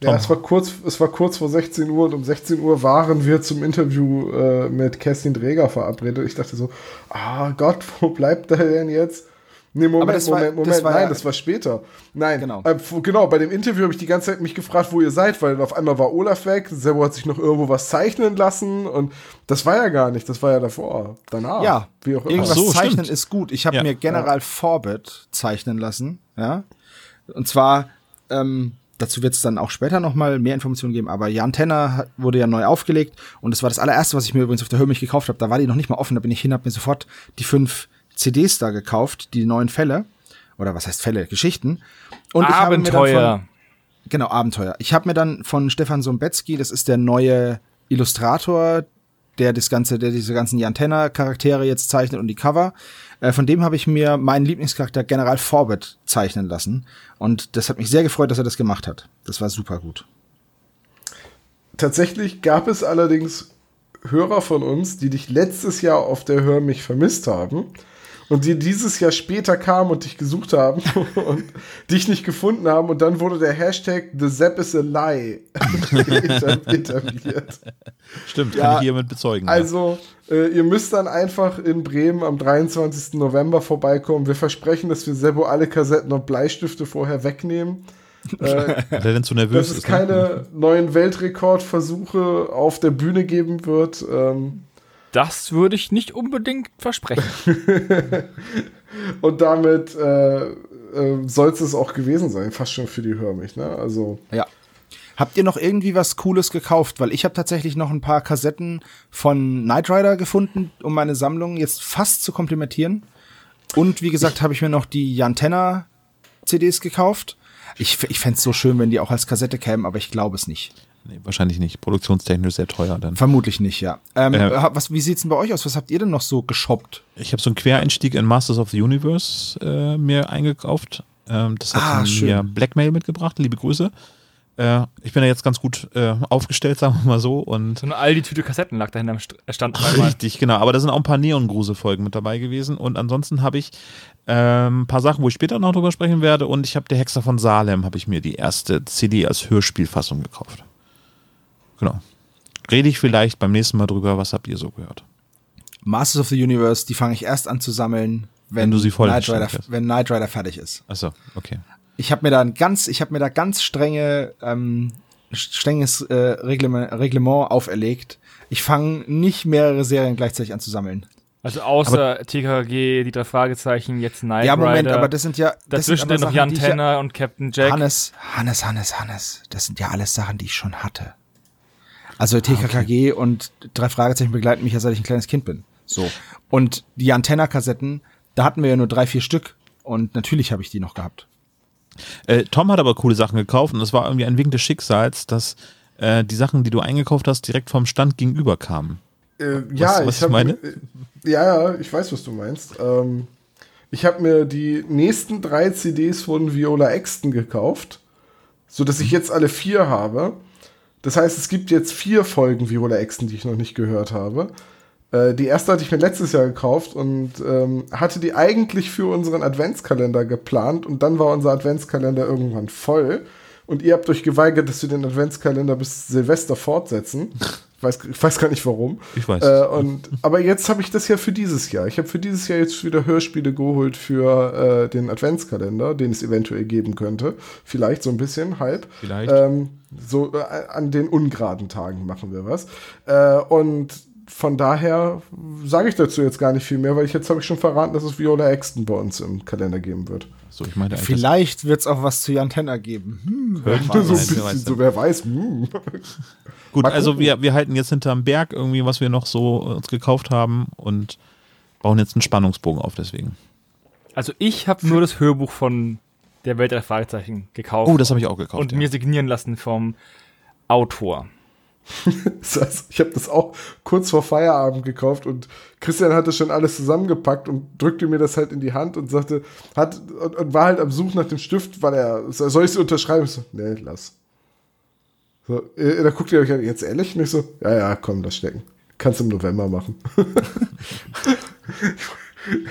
Ja, es war, kurz, es war kurz vor 16 Uhr und um 16 Uhr waren wir zum Interview äh, mit Kerstin Dreger verabredet. Ich dachte so, ah Gott, (laughs) wo bleibt er denn jetzt? Nee, Moment, das war- Moment, Moment, das war nein, ja- das war später. Nein, Genau. Äh, genau, bei dem Interview habe ich die ganze Zeit mich gefragt, wo ihr seid, weil auf einmal war Olaf weg, Sebo hat sich noch irgendwo was zeichnen lassen und das war ja gar nicht, das war ja davor, danach. Ja, wie auch immer. irgendwas so, zeichnen stimmt. ist gut. Ich habe Ja. mir General Forbit zeichnen lassen, ja. Und zwar, ähm, dazu wird es dann auch später nochmal mehr Informationen geben, aber Jan Tenner wurde ja neu aufgelegt und das war das allererste, was ich mir übrigens auf der Hörmich gekauft habe. Da war die noch nicht mal offen, da bin ich hin, habe mir sofort die fünf CDs da gekauft, die neuen Fälle. Oder was heißt Fälle? Geschichten. Und ich habe mir dann Abenteuer. von, Genau, Abenteuer. Ich habe mir dann von Stefan Sombetzky, das ist der neue Illustrator, der das ganze, der diese ganzen Jantenna-Charaktere jetzt zeichnet und die Cover. Äh, von dem habe ich mir meinen Lieblingscharakter General Forbit zeichnen lassen. Und das hat mich sehr gefreut, dass er das gemacht hat. Das war super gut. Tatsächlich gab es allerdings Hörer von uns, die dich letztes Jahr auf der Hör mich vermisst haben und die dieses Jahr später kamen und dich gesucht haben (laughs) und dich nicht gefunden haben und dann wurde der Hashtag The Zap is a Lie etab- (laughs) etabliert. Stimmt, Ja, kann ich hiermit bezeugen. Also, äh, ihr müsst dann einfach in Bremen am 23. November vorbeikommen. Wir versprechen, dass wir Sebo alle Kassetten und Bleistifte vorher wegnehmen. (laughs) Äh, Weil er denn zu nervös dass es ist. ne? keine neuen Weltrekordversuche auf der Bühne geben wird. Ähm, Das würde ich nicht unbedingt versprechen. (laughs) und damit äh, äh, soll es auch gewesen sein, fast schon für die Hör mich. Ne? Also, Ja. Habt ihr noch irgendwie was Cooles gekauft? Weil ich habe tatsächlich noch ein paar Kassetten von Knight Rider gefunden, um meine Sammlung jetzt fast zu komplementieren. Und wie gesagt, habe ich mir noch die Jantenna CDs gekauft. Ich, ich fände so schön, wenn die auch als Kassette kämen, aber ich glaube es nicht. Nee, wahrscheinlich nicht. Produktionstechnisch sehr teuer dann. Vermutlich nicht, ja. Ähm, Äh. was, wie sieht's denn bei euch aus? Was habt ihr denn noch so geshoppt? Ich habe so einen Quereinstieg in Masters of the Universe äh, mir eingekauft. Ähm, das hat Ah, mir schön. Blackmail mitgebracht. Liebe Grüße. Äh, ich bin da jetzt ganz gut äh, aufgestellt, (laughs) sagen wir mal so. Und So eine Aldi-Tüte Kassetten lag dahinter am äh, Stand. Richtig, genau. Aber da sind auch ein paar Neon-Gruse-Folgen mit dabei gewesen. Und ansonsten habe ich ähm, ein paar Sachen, wo ich später noch drüber sprechen werde. Und ich habe der Hexer von Salem, habe ich mir die erste CD als Hörspielfassung gekauft. Genau. Rede ich vielleicht beim nächsten Mal drüber. Was habt ihr so gehört? Masters of the Universe, die fange ich erst an zu sammeln, wenn, Wenn du sie voll Knight Rider, wenn Knight Rider fertig ist. Achso, okay. Ich habe mir da ein ganz, ich habe mir da ganz strenge, ähm, strenges äh, Reglement, Reglement auferlegt. Ich fange nicht mehrere Serien gleichzeitig an zu sammeln. Also außer TKG, die drei Fragezeichen, jetzt Knight ja, Moment, Rider. aber das sind ja das Dazwischen sind aber noch Jan die ich ja- und Captain Jack. Hannes, Hannes, Hannes, Hannes. Das sind ja alles Sachen, die ich schon hatte. Also Ah, TKKG und drei Fragezeichen begleiten mich ja seit ich ein kleines Kind bin. So. Und die Antenna-Kassetten, da hatten wir ja nur drei, vier Stück. Und natürlich habe ich die noch gehabt. Äh, Tom hat aber coole Sachen gekauft und es war irgendwie ein Wink des Schicksals, dass äh, die Sachen, die du eingekauft hast, direkt vom Stand gegenüber kamen. Äh, ja, was ich hab, meine? äh, Ja, ja, ich weiß, was du meinst. Ähm, ich habe mir die nächsten drei CDs von Viola Exton gekauft, so dass ich jetzt alle vier habe. Das heißt, es gibt jetzt vier Folgen Viola Exton, die ich noch nicht gehört habe. Äh, die erste hatte ich mir letztes Jahr gekauft und ähm, hatte die eigentlich für unseren Adventskalender geplant und dann war unser Adventskalender irgendwann voll und ihr habt euch geweigert, dass wir den Adventskalender bis Silvester fortsetzen. Ich weiß, ich weiß gar nicht warum. Ich weiß. Äh, und, aber jetzt habe ich das ja für dieses Jahr. Ich habe für dieses Jahr jetzt wieder Hörspiele geholt für äh, den Adventskalender, den es eventuell geben könnte. Vielleicht so ein bisschen, halb. Vielleicht. Ähm, so äh, an den ungeraden Tagen machen wir was. Äh, und von daher sage ich dazu jetzt gar nicht viel mehr, weil ich jetzt habe ich schon verraten, dass es Viola Exton bei uns im Kalender geben wird. So, ich meine, Vielleicht wird es auch was zu Jan Tenner geben. Hm, wer weiß. so ein bisschen, weiß so wer weiß. Hm. (laughs) Gut, Mal also gucken. wir, wir halten jetzt hinterm Berg irgendwie, was wir noch so uns gekauft haben und bauen jetzt einen Spannungsbogen auf deswegen. Also ich habe nur das Hörbuch von der Welt der Fragezeichen gekauft. Oh, das habe ich auch gekauft. und ja. mir signieren lassen vom Autor. (laughs) Ich habe das auch kurz vor Feierabend gekauft und Christian hatte schon alles zusammengepackt und drückte mir das halt in die Hand und sagte, hat und, und war halt am Suchen nach dem Stift, weil er, soll ich es unterschreiben? Ich so, nee, lass. So, äh, da guckt ihr euch jetzt ehrlich? Und ich so, ja, ja, komm, das stecken. Kannst im November machen. (laughs)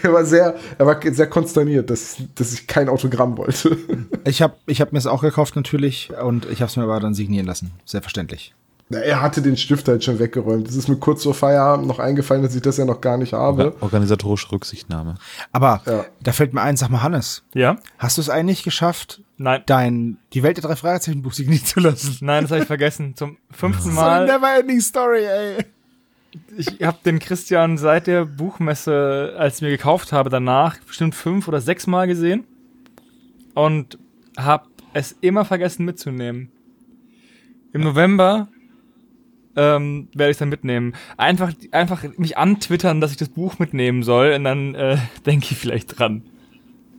er war sehr, er war sehr konsterniert, dass, dass ich kein Autogramm wollte. Ich habe ich hab mir es auch gekauft natürlich und ich habe es mir aber dann signieren lassen. Selbstverständlich. Na, er hatte den Stift halt schon weggeräumt. Es ist mir kurz vor Feierabend noch eingefallen, dass ich das ja noch gar nicht habe. Orga- Organisatorische Rücksichtnahme. Aber Ja. da fällt mir ein, sag mal, Hannes, Ja? hast du es eigentlich geschafft, Nein. dein Die Welt der drei Fragezeichen Buch signieren zu lassen? Nein, das habe ich vergessen. Zum fünften So eine Mal. never-ending Story, ey. Ich habe den Christian seit der Buchmesse, als ich mir gekauft habe, danach bestimmt fünf oder sechs Mal gesehen und habe es immer vergessen mitzunehmen. Im November ähm, werde ich dann mitnehmen. Einfach, einfach mich antwittern, dass ich das Buch mitnehmen soll und dann äh, (laughs) denke ich vielleicht dran.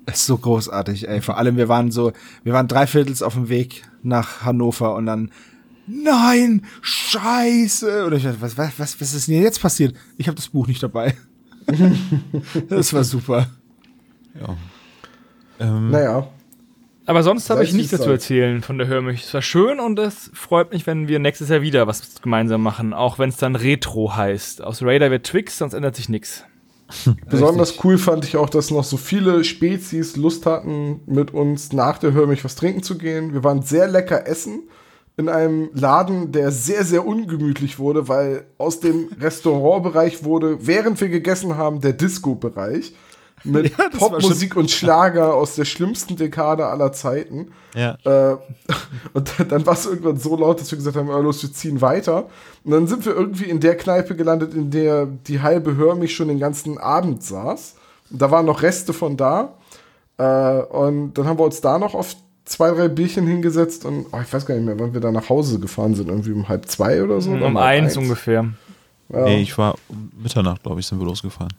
Das ist so großartig, ey. Vor allem, wir waren so, wir waren dreiviertels auf dem Weg nach Hannover und dann, nein, scheiße. Oder ich dachte, was, was, was, was ist denn jetzt passiert? Ich habe das Buch nicht dabei. (laughs) das war super. Ja. Ähm, Naja, Aber sonst habe ich nichts dazu erzählen von der Hörmich. Es war schön und es freut mich, wenn wir nächstes Jahr wieder was gemeinsam machen, auch wenn es dann Retro heißt. Aus Raider wird Twix, sonst ändert sich nichts. (laughs) besonders cool fand ich auch, dass noch so viele Spezies Lust hatten, mit uns nach der Hörmich was trinken zu gehen. Wir waren sehr lecker essen in einem Laden, der sehr, sehr ungemütlich wurde, weil aus dem (laughs) Restaurantbereich wurde, während wir gegessen haben, der Disco-Bereich mit Ja, Popmusik und Schlager aus der schlimmsten Dekade aller Zeiten. ja. Äh, (laughs) und dann, war es irgendwann so laut, dass wir gesagt haben, ja, los, wir ziehen weiter. Und dann sind wir irgendwie in der Kneipe gelandet, in der die halbe Hörmich schon den ganzen Abend saß. Und da waren noch Reste von da. Äh, und dann haben wir uns da noch auf zwei, drei Bierchen hingesetzt und oh, ich weiß gar nicht mehr, wann wir da nach Hause gefahren sind. Irgendwie um halb zwei oder so. oder um halb eins ungefähr. Ja. Nee, ich war um Mitternacht, glaube ich, sind wir losgefahren.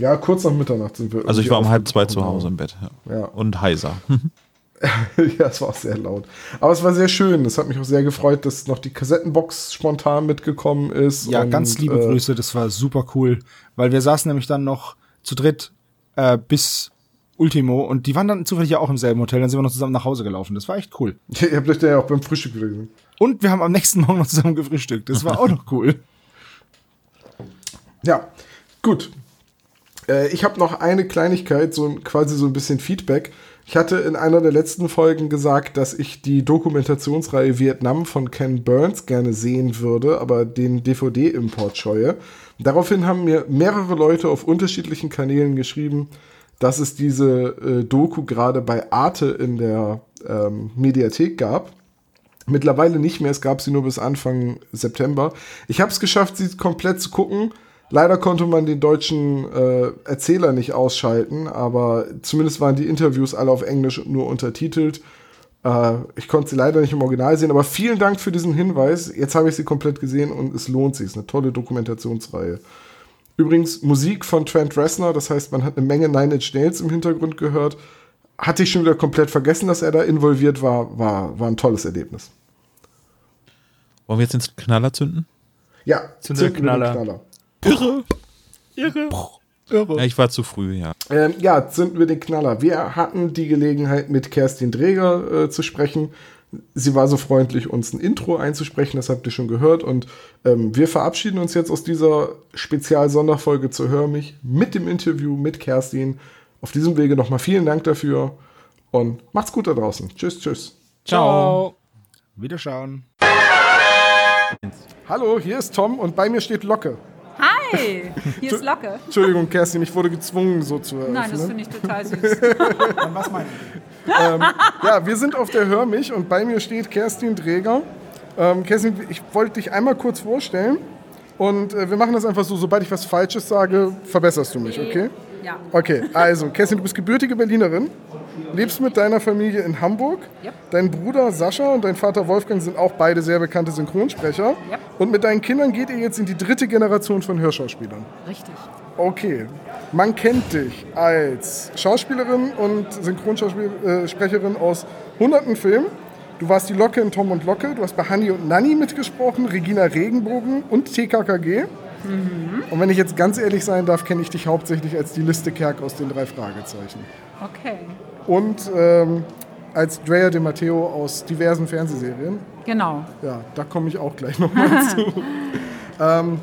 Ja, kurz nach Mitternacht sind wir. Also ich war um halb zwei zu. Hause im Bett. Ja. Ja. Und heiser. (laughs) ja, es war auch sehr laut. Aber es war sehr schön. Es hat mich auch sehr gefreut, dass noch die Kassettenbox spontan mitgekommen ist. Ja, und, ganz liebe äh, Grüße, das war super cool, weil wir saßen nämlich dann noch zu dritt äh, bis Ultimo und die waren dann zufällig ja auch im selben Hotel, dann sind wir noch zusammen nach Hause gelaufen. Das war echt cool. (laughs) Ihr habt euch da ja auch beim Frühstück wieder gesehen. Und wir haben am nächsten Morgen noch zusammen gefrühstückt. Das war auch noch cool. (laughs) Ja, gut. Äh, ich habe noch eine Kleinigkeit, so quasi so ein bisschen Feedback. Ich hatte in einer der letzten Folgen gesagt, dass ich die Dokumentationsreihe Vietnam von Ken Burns gerne sehen würde, aber den DVD-Import scheue. Daraufhin haben mir mehrere Leute auf unterschiedlichen Kanälen geschrieben, dass es diese äh, Doku gerade bei Arte in der ähm, Mediathek gab. Mittlerweile nicht mehr, es gab sie nur bis Anfang September. Ich habe es geschafft, sie komplett zu gucken. Leider konnte man den deutschen äh, Erzähler nicht ausschalten, aber zumindest waren die Interviews alle auf Englisch und nur untertitelt. Äh, ich konnte sie leider nicht im Original sehen, aber vielen Dank für diesen Hinweis. Jetzt habe ich sie komplett gesehen und es lohnt sich. Es ist eine tolle Dokumentationsreihe. Übrigens Musik von Trent Reznor, das heißt, man hat eine Menge Nine Inch Nails im Hintergrund gehört. Hatte ich schon wieder komplett vergessen, dass er da involviert war. War, war ein tolles Erlebnis. Wollen wir jetzt ins Knaller zünden? Ja, Zünden wir zünden den Knaller. Irre. Irre. Ja, ich war zu früh, ja. Ähm, ja, zünden wir den Knaller. Wir hatten die Gelegenheit, mit Kerstin Dreger äh, zu sprechen. Sie war so freundlich, uns ein Intro einzusprechen, das habt ihr schon gehört. Und ähm, wir verabschieden uns jetzt aus dieser Spezial-Sonderfolge zu Hör mich mit dem Interview mit Kerstin. Auf diesem Wege nochmal vielen Dank dafür und macht's gut da draußen. Tschüss, tschüss. Ciao. Wiederschauen. Hallo, hier ist Tom und bei mir steht Locke. Hi, hier ist Locke. Entschuldigung, Kerstin, ich wurde gezwungen, so zu eröffnen. Nein, das finde ich total süß. (laughs) Was meinst Ja, wir sind auf der Hör mich und bei mir steht Kerstin Dreger. Ähm, Kerstin, ich wollte dich einmal kurz vorstellen. Und äh, wir machen das einfach so, sobald ich was Falsches sage, verbesserst du mich, okay? Ja. Okay, also, Kerstin, du bist gebürtige Berlinerin, lebst mit deiner Familie in Hamburg. Ja. Dein Bruder Sascha und dein Vater Wolfgang sind auch beide sehr bekannte Synchronsprecher. Ja. Und mit deinen Kindern geht ihr jetzt in die dritte Generation von Hörschauspielern. Richtig. Okay. Man kennt dich als Schauspielerin und Synchronsprecherin aus hunderten Filmen. Du warst die Locke in Tom und Locke, du hast bei Hanni und Nanni mitgesprochen, Regina Regenbogen und TKKG. Und wenn ich jetzt ganz ehrlich sein darf, kenne ich dich hauptsächlich als die Liste Kerk aus den drei Fragezeichen. Okay. Und ähm, als Drea de Matteo aus diversen Fernsehserien. Genau. Ja, da komme ich auch gleich nochmal zu. (laughs) Ähm,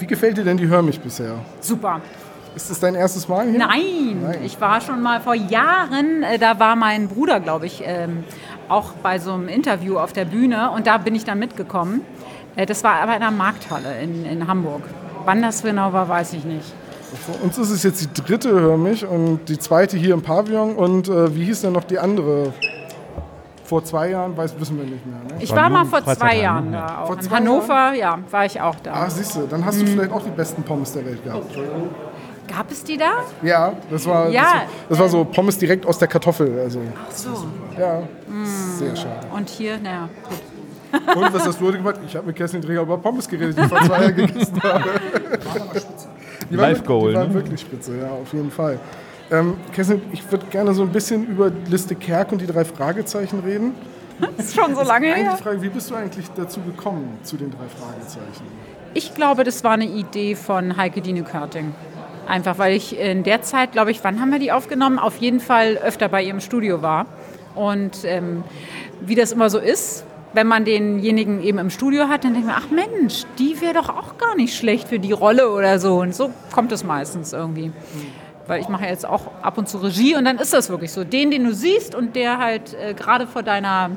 wie gefällt dir denn die Hör mich bisher? Super. Ist das dein erstes Mal hier? Nein, Nein. ich war schon mal vor Jahren, äh, da war mein Bruder, glaube ich, ähm, auch bei so einem Interview auf der Bühne und da bin ich dann mitgekommen. Äh, das war aber in der Markthalle in, in Hamburg. Wann das genau war, weiß ich nicht. Für uns ist es jetzt die dritte Hör mich und die zweite hier im Pavillon. Und äh, wie hieß denn noch die andere? Vor zwei Jahren, weiß, wissen wir nicht mehr. Ne? Ich War war mal vor zwei Freizeitheim, Jahren ne? da auch. Vor In zwei Hannover, ja, war ich auch da. Ach, siehst du, dann hast Mhm. du vielleicht auch die besten Pommes der Welt gehabt. Gab es die da? Ja, das war, Ja, das, war- das war so Pommes direkt aus der Kartoffel. Also, Ach so. ja, Mhm. sehr schade. Und hier, naja, gut. Und was hast du heute gemacht? Ich habe mit Kerstin Träger über Pommes geredet, die ich vor zwei Jahren (laughs) gegessen habe. (laughs) Die waren, Live Goal, Die waren ne? wirklich spitze, ja, auf jeden Fall. Ähm, Kerstin, ich würde gerne so ein bisschen über Liste Kerk und die drei Fragezeichen reden. Das ist schon so lange her. die Frage, wie bist du eigentlich dazu gekommen, zu den drei Fragezeichen? Ich glaube, das war eine Idee von Heike Dine Körting. Einfach weil ich in der Zeit, glaube ich, wann haben wir die aufgenommen? Auf jeden Fall öfter bei ihrem Studio war. Und ähm, wie das immer so ist, wenn man denjenigen eben im Studio hat, dann denkt man, ach Mensch, die wäre doch auch gar nicht schlecht für die Rolle oder so. Und so kommt es meistens irgendwie. Weil ich mache ja jetzt auch ab und zu Regie und dann ist das wirklich so. Den, den du siehst und der halt äh, gerade vor deiner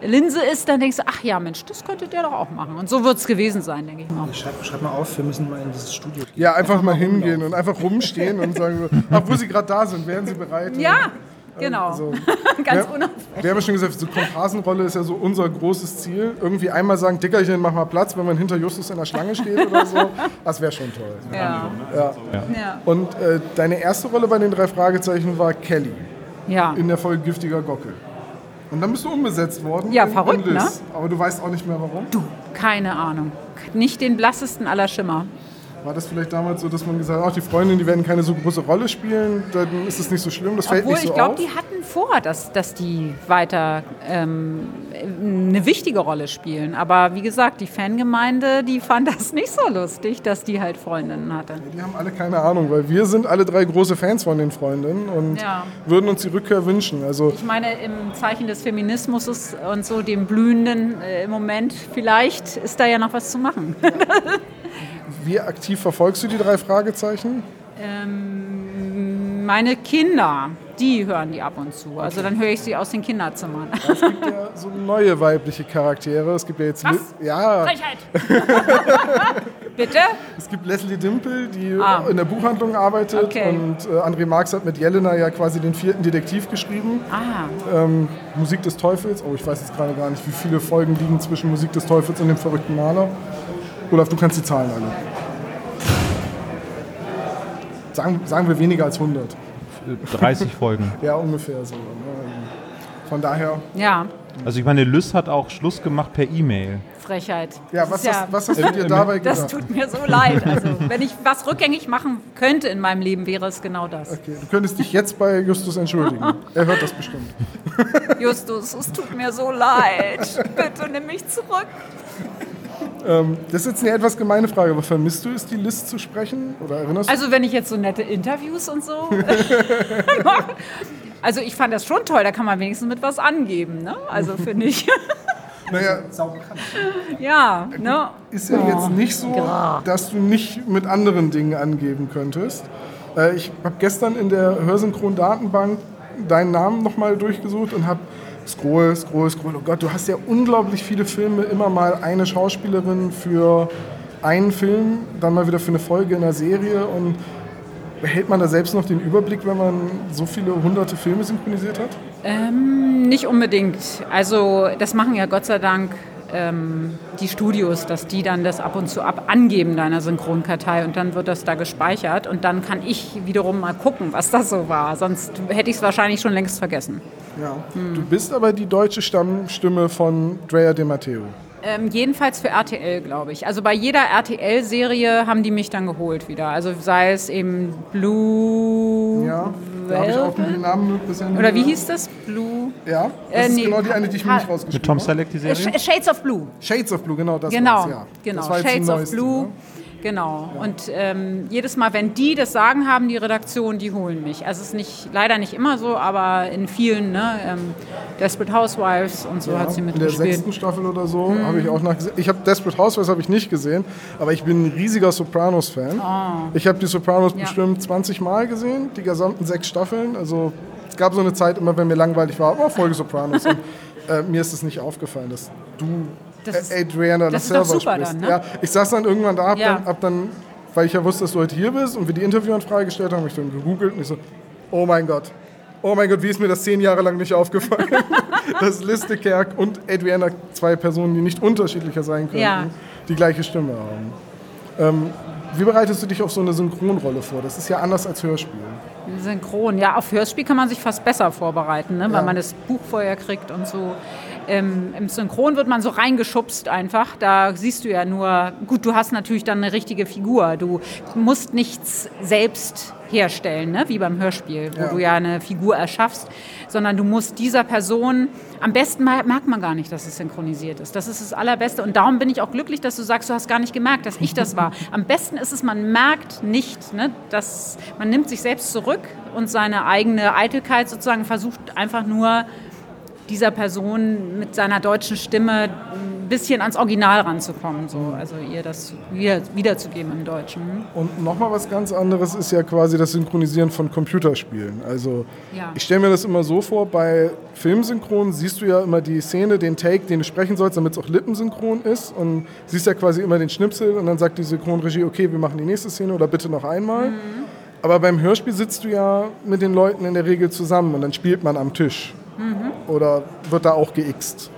Linse ist, dann denkst du, ach ja, Mensch, das könnte der doch auch machen. Und so wird es gewesen sein, denke ich mal. Schreib, schreib mal auf, wir müssen mal in dieses Studio gehen. Ja, einfach mal hingehen und einfach rumstehen und sagen, ach, wo sie gerade da sind, wären sie bereit? Ja, genau. So. (laughs) Ganz Ja. unauffällig. Wir haben schon gesagt, so Komparsenrolle ist ja so unser großes Ziel. Irgendwie einmal sagen, Dickerchen, mach mal Platz, wenn man hinter Justus in der Schlange steht oder so. Das wäre schon toll. Ja. Ja. Ja. Und äh, deine erste Rolle bei den drei Fragezeichen war Kelly ja. in der Folge Giftiger Gockel. Und dann bist du umbesetzt worden. Ja, in- verrückt, in ne? Aber du weißt auch nicht mehr warum. Du, keine Ahnung. Nicht den blassesten aller Schimmer. War das vielleicht damals so, dass man gesagt hat, ach, die Freundinnen, die werden keine so große Rolle spielen, dann ist es nicht so schlimm, das fällt Obwohl nicht so ich glaube, auf? die hatten vor, dass, dass die weiter ähm, eine wichtige Rolle spielen. Aber wie gesagt, die Fangemeinde, die (laughs) fand das nicht so lustig, dass die halt Freundinnen hatte. Die haben alle keine Ahnung, weil wir sind alle drei große Fans von den Freundinnen und Ja. würden uns die Rückkehr wünschen. Also Ich meine, im Zeichen des Feminismus und so dem Blühenden äh, im Moment, vielleicht ist da ja noch was zu machen. (laughs) (laughs) wie aktiv verfolgst du die drei Fragezeichen? Ähm, meine Kinder, die hören die ab und zu. Also dann höre ich sie aus den Kinderzimmern. Es gibt ja so neue weibliche Charaktere. Es gibt ja jetzt Was? Ja, Frechheit! (laughs) Bitte? es gibt Leslie Dimple, die Ah. in der Buchhandlung arbeitet Okay. und äh, André Marx hat mit Jelena ja quasi den vierten Detektiv geschrieben. Ah, Ähm, Musik des Teufels. Oh, ich weiß jetzt gerade gar nicht, wie viele Folgen liegen zwischen Musik des Teufels und dem verrückten Maler. Olaf, du kannst die Zahlen alle. Sagen, sagen wir weniger als 100. 30 Folgen. (laughs) Ja, ungefähr so. Von daher, ja, Also ich meine, Lys hat auch Schluss gemacht per E-Mail. Frechheit. ja, Das was, ist hast, was hast du dir dabei Das gedacht? tut mir so leid. Also, wenn ich was rückgängig machen könnte in meinem Leben, wäre es genau das. Okay, du könntest dich jetzt bei Justus entschuldigen. Er hört das bestimmt. (laughs) Justus, es tut mir so leid. (laughs) Bitte nimm mich zurück. Ähm, das ist jetzt eine etwas gemeine Frage, aber vermisst du es, die List zu sprechen? Oder erinnerst du Also wenn ich jetzt so nette Interviews und so (laughs) mache. Also ich fand das schon toll, da kann man wenigstens mit was angeben, ne? Also finde ich. (laughs) Naja, ja, ne? ist ja jetzt nicht so, dass du nicht mit anderen Dingen angeben könntest. Äh, ich habe gestern in der Hörsynchron-Datenbank deinen Namen nochmal durchgesucht und habe scroll, scroll, scroll. Oh Gott, du hast ja unglaublich viele Filme, immer mal eine Schauspielerin für einen Film, dann mal wieder für eine Folge in einer Serie und behält man da selbst noch den Überblick, wenn man so viele hunderte Filme synchronisiert hat? Ähm, nicht unbedingt. Also das machen ja Gott sei Dank ähm, die Studios, dass die dann das ab und zu ab angeben deiner Synchronkartei und dann wird das da gespeichert und dann kann ich wiederum mal gucken, was das so war. Sonst hätte ich es wahrscheinlich schon längst vergessen. Ja. Du bist aber die deutsche Stammstimme von Drea De Matteo. Ähm, jedenfalls für RTL, glaube ich. Also bei jeder RTL-Serie haben die mich dann geholt wieder. Also sei es eben Blue Ja, da habe ich auch Velvet? den Namen bisher nicht Oder wie gehört. hieß das? Blue? Ja, das Äh, ist nee, genau die eine, die ich mir nicht Mit rausgeschrieben Tom habe. Selleck die Äh, Serie? Sh- Shades of Blue. Shades of Blue, genau, das Genau, war's, ja. genau. Shades of Blue. ne? Genau. Und ähm, jedes Mal, wenn die das Sagen haben, die Redaktion, die holen mich. Also es ist nicht, leider nicht immer so, aber in vielen, ne, ähm, Desperate Housewives und so hat sie In der mitgespielt. sechsten Staffel oder so habe ich auch nachgesehen. Ich habe Desperate Housewives habe ich nicht gesehen, aber ich bin ein riesiger Sopranos-Fan. Ich habe die Sopranos Ja. bestimmt 20 Mal gesehen, die gesamten sechs Staffeln. Also es gab so eine Zeit, immer wenn mir langweilig war, oh, Folge Sopranos. (laughs) Und, äh, mir ist es nicht aufgefallen, dass du Das ist- Adriana das ist La doch Selva super sprichst. dann, ne? Ja, ich saß dann irgendwann da, hab, Ja. dann, hab dann, weil ich ja wusste, dass du heute hier bist und wir die Interviewanfrage gestellt haben, habe ich dann gegoogelt und ich so, oh mein Gott. Oh mein Gott, wie ist mir das zehn Jahre lang nicht aufgefallen? (laughs) dass Liste Kerk und Adriana, zwei Personen, die nicht unterschiedlicher sein könnten, Ja. die gleiche Stimme haben. Ähm, wie bereitest du dich auf so eine Synchronrolle vor? Das ist ja anders als Hörspiel. Synchron. Ja, auf Hörspiel kann man sich fast besser vorbereiten, ne? weil Ja. man das Buch vorher kriegt und so. Ähm, Im Synchron wird man so reingeschubst einfach. Da siehst du ja nur, gut, du hast natürlich dann eine richtige Figur. Du musst nichts selbst herstellen, ne? wie beim Hörspiel, wo Ja. du ja eine Figur erschaffst, sondern du musst dieser Person, am besten merkt man gar nicht, dass es synchronisiert ist. Das ist das Allerbeste. Und darum bin ich auch glücklich, dass du sagst, du hast gar nicht gemerkt, dass ich das war. Am besten ist es, man merkt nicht, ne, dass man nimmt sich selbst zurück und seine eigene Eitelkeit sozusagen versucht einfach nur dieser Person mit seiner deutschen Stimme ein bisschen ans Original ranzukommen, so. also ihr das wieder, wiederzugeben im Deutschen. Und nochmal was ganz anderes ist ja quasi das Synchronisieren von Computerspielen. Also Ja. ich stelle mir das immer so vor, bei Filmsynchron siehst du ja immer die Szene, den Take, den du sprechen sollst, damit es auch lippensynchron ist. Und siehst ja quasi immer den Schnipsel und dann sagt die Synchronregie, okay, wir machen die nächste Szene oder bitte noch einmal. Aber beim Hörspiel sitzt du ja mit den Leuten in der Regel zusammen und dann spielt man am Tisch. Oder wird da auch geixt?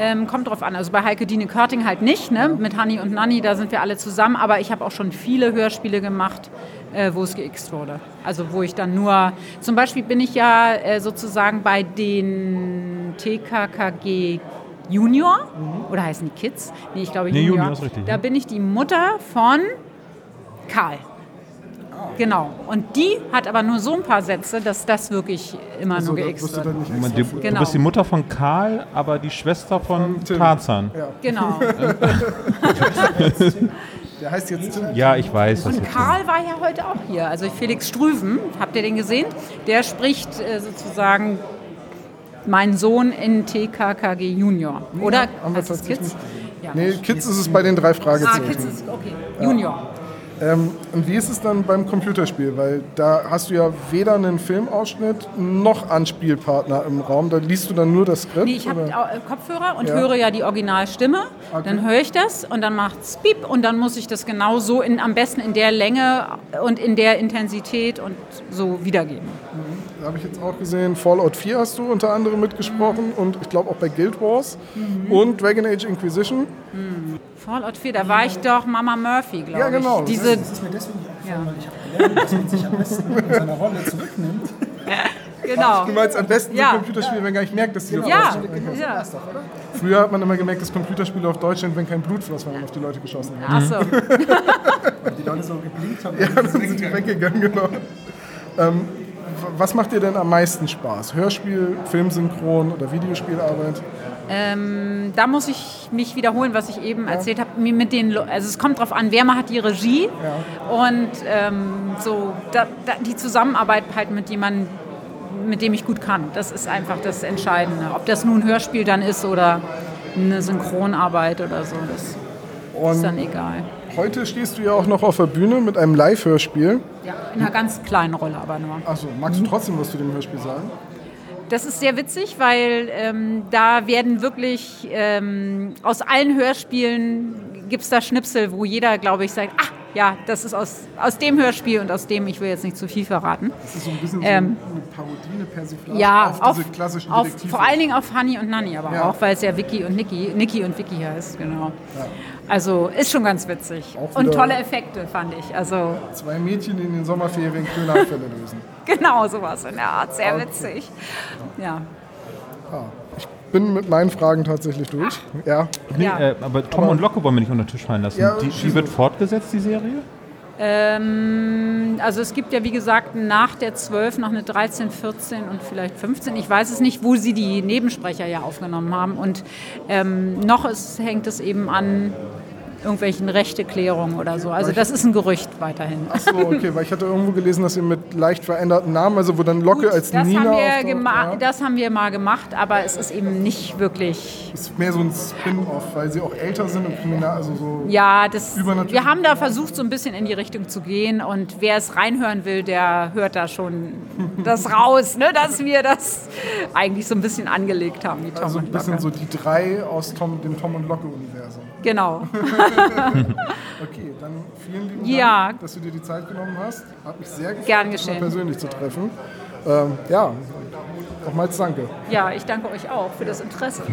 Ähm, kommt drauf an. Also bei Heike Dine Körting halt nicht. Ne? Mit Hanni und Nanni, da sind wir alle zusammen. Aber ich habe auch schon viele Hörspiele gemacht, äh, wo es geixt wurde. Also wo ich dann nur, zum Beispiel bin ich ja äh, sozusagen bei den TKKG Junior, oder heißen die Kids? Nee, ich glaube Nee, Junior. Junior ist richtig, Da ja. bin ich die Mutter von Karl. Genau. Und die hat aber nur so ein paar Sätze, dass das wirklich immer Also, nur geixt du wird. du, für- Genau. du bist die Mutter von Karl, aber die Schwester von Tim. Tarzan. Ja. Genau. (laughs) Der heißt jetzt Tim. Ja, ich weiß. Und Karl war ja heute auch hier. Also Felix Strüven, habt ihr den gesehen? Der spricht äh, sozusagen meinen Sohn in TKKG Junior. Oder haben wir heißt es tatsächlich Kids? Ja. Nee, Kids ist es bei den drei Ah, Fragezeichen. Kids ist okay. Junior. Ähm, und wie ist es dann beim Computerspiel? Weil da hast du ja weder einen Filmausschnitt noch Anspielpartner im Raum. Da liest du dann nur das Skript. Nee, ich habe oder? Kopfhörer und Ja. höre ja die Originalstimme. Okay. Dann höre ich das und dann macht's piep und dann muss ich das genau so in, am besten in der Länge und in der Intensität und so wiedergeben. Da habe ich jetzt auch gesehen, Fallout 4 hast du unter anderem mitgesprochen und ich glaube auch bei Guild Wars Mhm. und Dragon Age Inquisition. Fallout 4, da war ich doch Mama Murphy, glaube Ja, genau. ich. Diese, Das ist mir deswegen nicht aufgefallen, weil ich habe gelernt, dass man sich am besten in seiner Rolle zurücknimmt. (laughs) genau. Du meinst am besten Ja. so Computerspiele, wenn gar nicht merkt, dass die auf Ja, Deutsch ja. Früher hat man immer gemerkt, dass Computerspiele auf Deutsch sind, wenn kein Blut floss, wenn man auf die Leute geschossen hat. Achso. Die Leute so geblinkt haben. Ja, dann sind die weggegangen, genau. Ähm, was macht dir denn am meisten Spaß? Hörspiel, Filmsynchron oder Videospielarbeit? Ähm, da muss ich mich wiederholen, was ich eben erzählt habe. Mit den, also es kommt darauf an, wer hat die Regie und ähm, so da, da, die Zusammenarbeit halt mit jemandem, mit dem ich gut kann. Das ist einfach das Entscheidende. Ob das nun ein Hörspiel dann ist oder eine Synchronarbeit oder so, das ist dann egal. Heute stehst du ja auch noch auf der Bühne mit einem Live-Hörspiel. Ja, in einer ganz kleinen Rolle aber nur. Achso, magst du trotzdem was zu dem Hörspiel sagen? Das ist sehr witzig, weil ähm, da werden wirklich ähm, aus allen Hörspielen gibt es da Schnipsel, wo jeder, glaube ich, sagt, ah, ja, das ist aus, aus dem Hörspiel und aus dem, ich will jetzt nicht zu viel verraten. Das ist so ein bisschen Ähm, so eine Parodie, eine Persiflage Ja, auf, auf, diese klassischen auf, vor allen Dingen auf Honey und Nanny, aber Ja. auch, weil es ja Vicky und Nicky, Nicky und Vicky heißt, genau. Also ist schon ganz witzig. Und tolle Effekte, fand ich. Also Zwei Mädchen, in den Sommerferien Kriminalfälle lösen. (laughs) genau sowas in der Art, sehr witzig. Ja. Bin mit meinen Fragen tatsächlich durch. Ja. Nee, Ja. äh, aber Tom und Locke wollen wir nicht unter den Tisch fallen lassen. Ja, die, die wird fortgesetzt, die Serie? Ähm, also es gibt ja wie gesagt nach der 12 noch eine 13, 14 und vielleicht 15. Ich weiß es nicht, wo sie die Nebensprecher ja aufgenommen haben. Und ähm, noch ist, hängt es eben an irgendwelchen Rechteklärungen oder so. Also das ist ein Gerücht weiterhin. Achso, okay, weil ich hatte irgendwo gelesen, dass ihr mit leicht veränderten Namen, also wo dann Locke als das, Nina haben ja. das haben wir mal gemacht, aber es ist eben nicht wirklich. ist mehr so ein Spin-off, weil sie auch älter sind und kriminal, also so. Ja, das, wir haben da versucht, so ein bisschen in die Richtung zu gehen. Und wer es reinhören will, der hört da schon (laughs) das raus, ne, dass wir das eigentlich so ein bisschen angelegt haben, wie Tom Also ein bisschen Locke. so die drei aus Tom, dem Tom und Locke-Universum. Genau. (laughs) Okay, dann vielen lieben Ja. Dank, dass du dir die Zeit genommen hast. Hat mich sehr gefreut, Gern dich mal persönlich zu treffen. Ähm, ja, nochmals danke. Ja, ich danke euch auch für das Interesse. (laughs)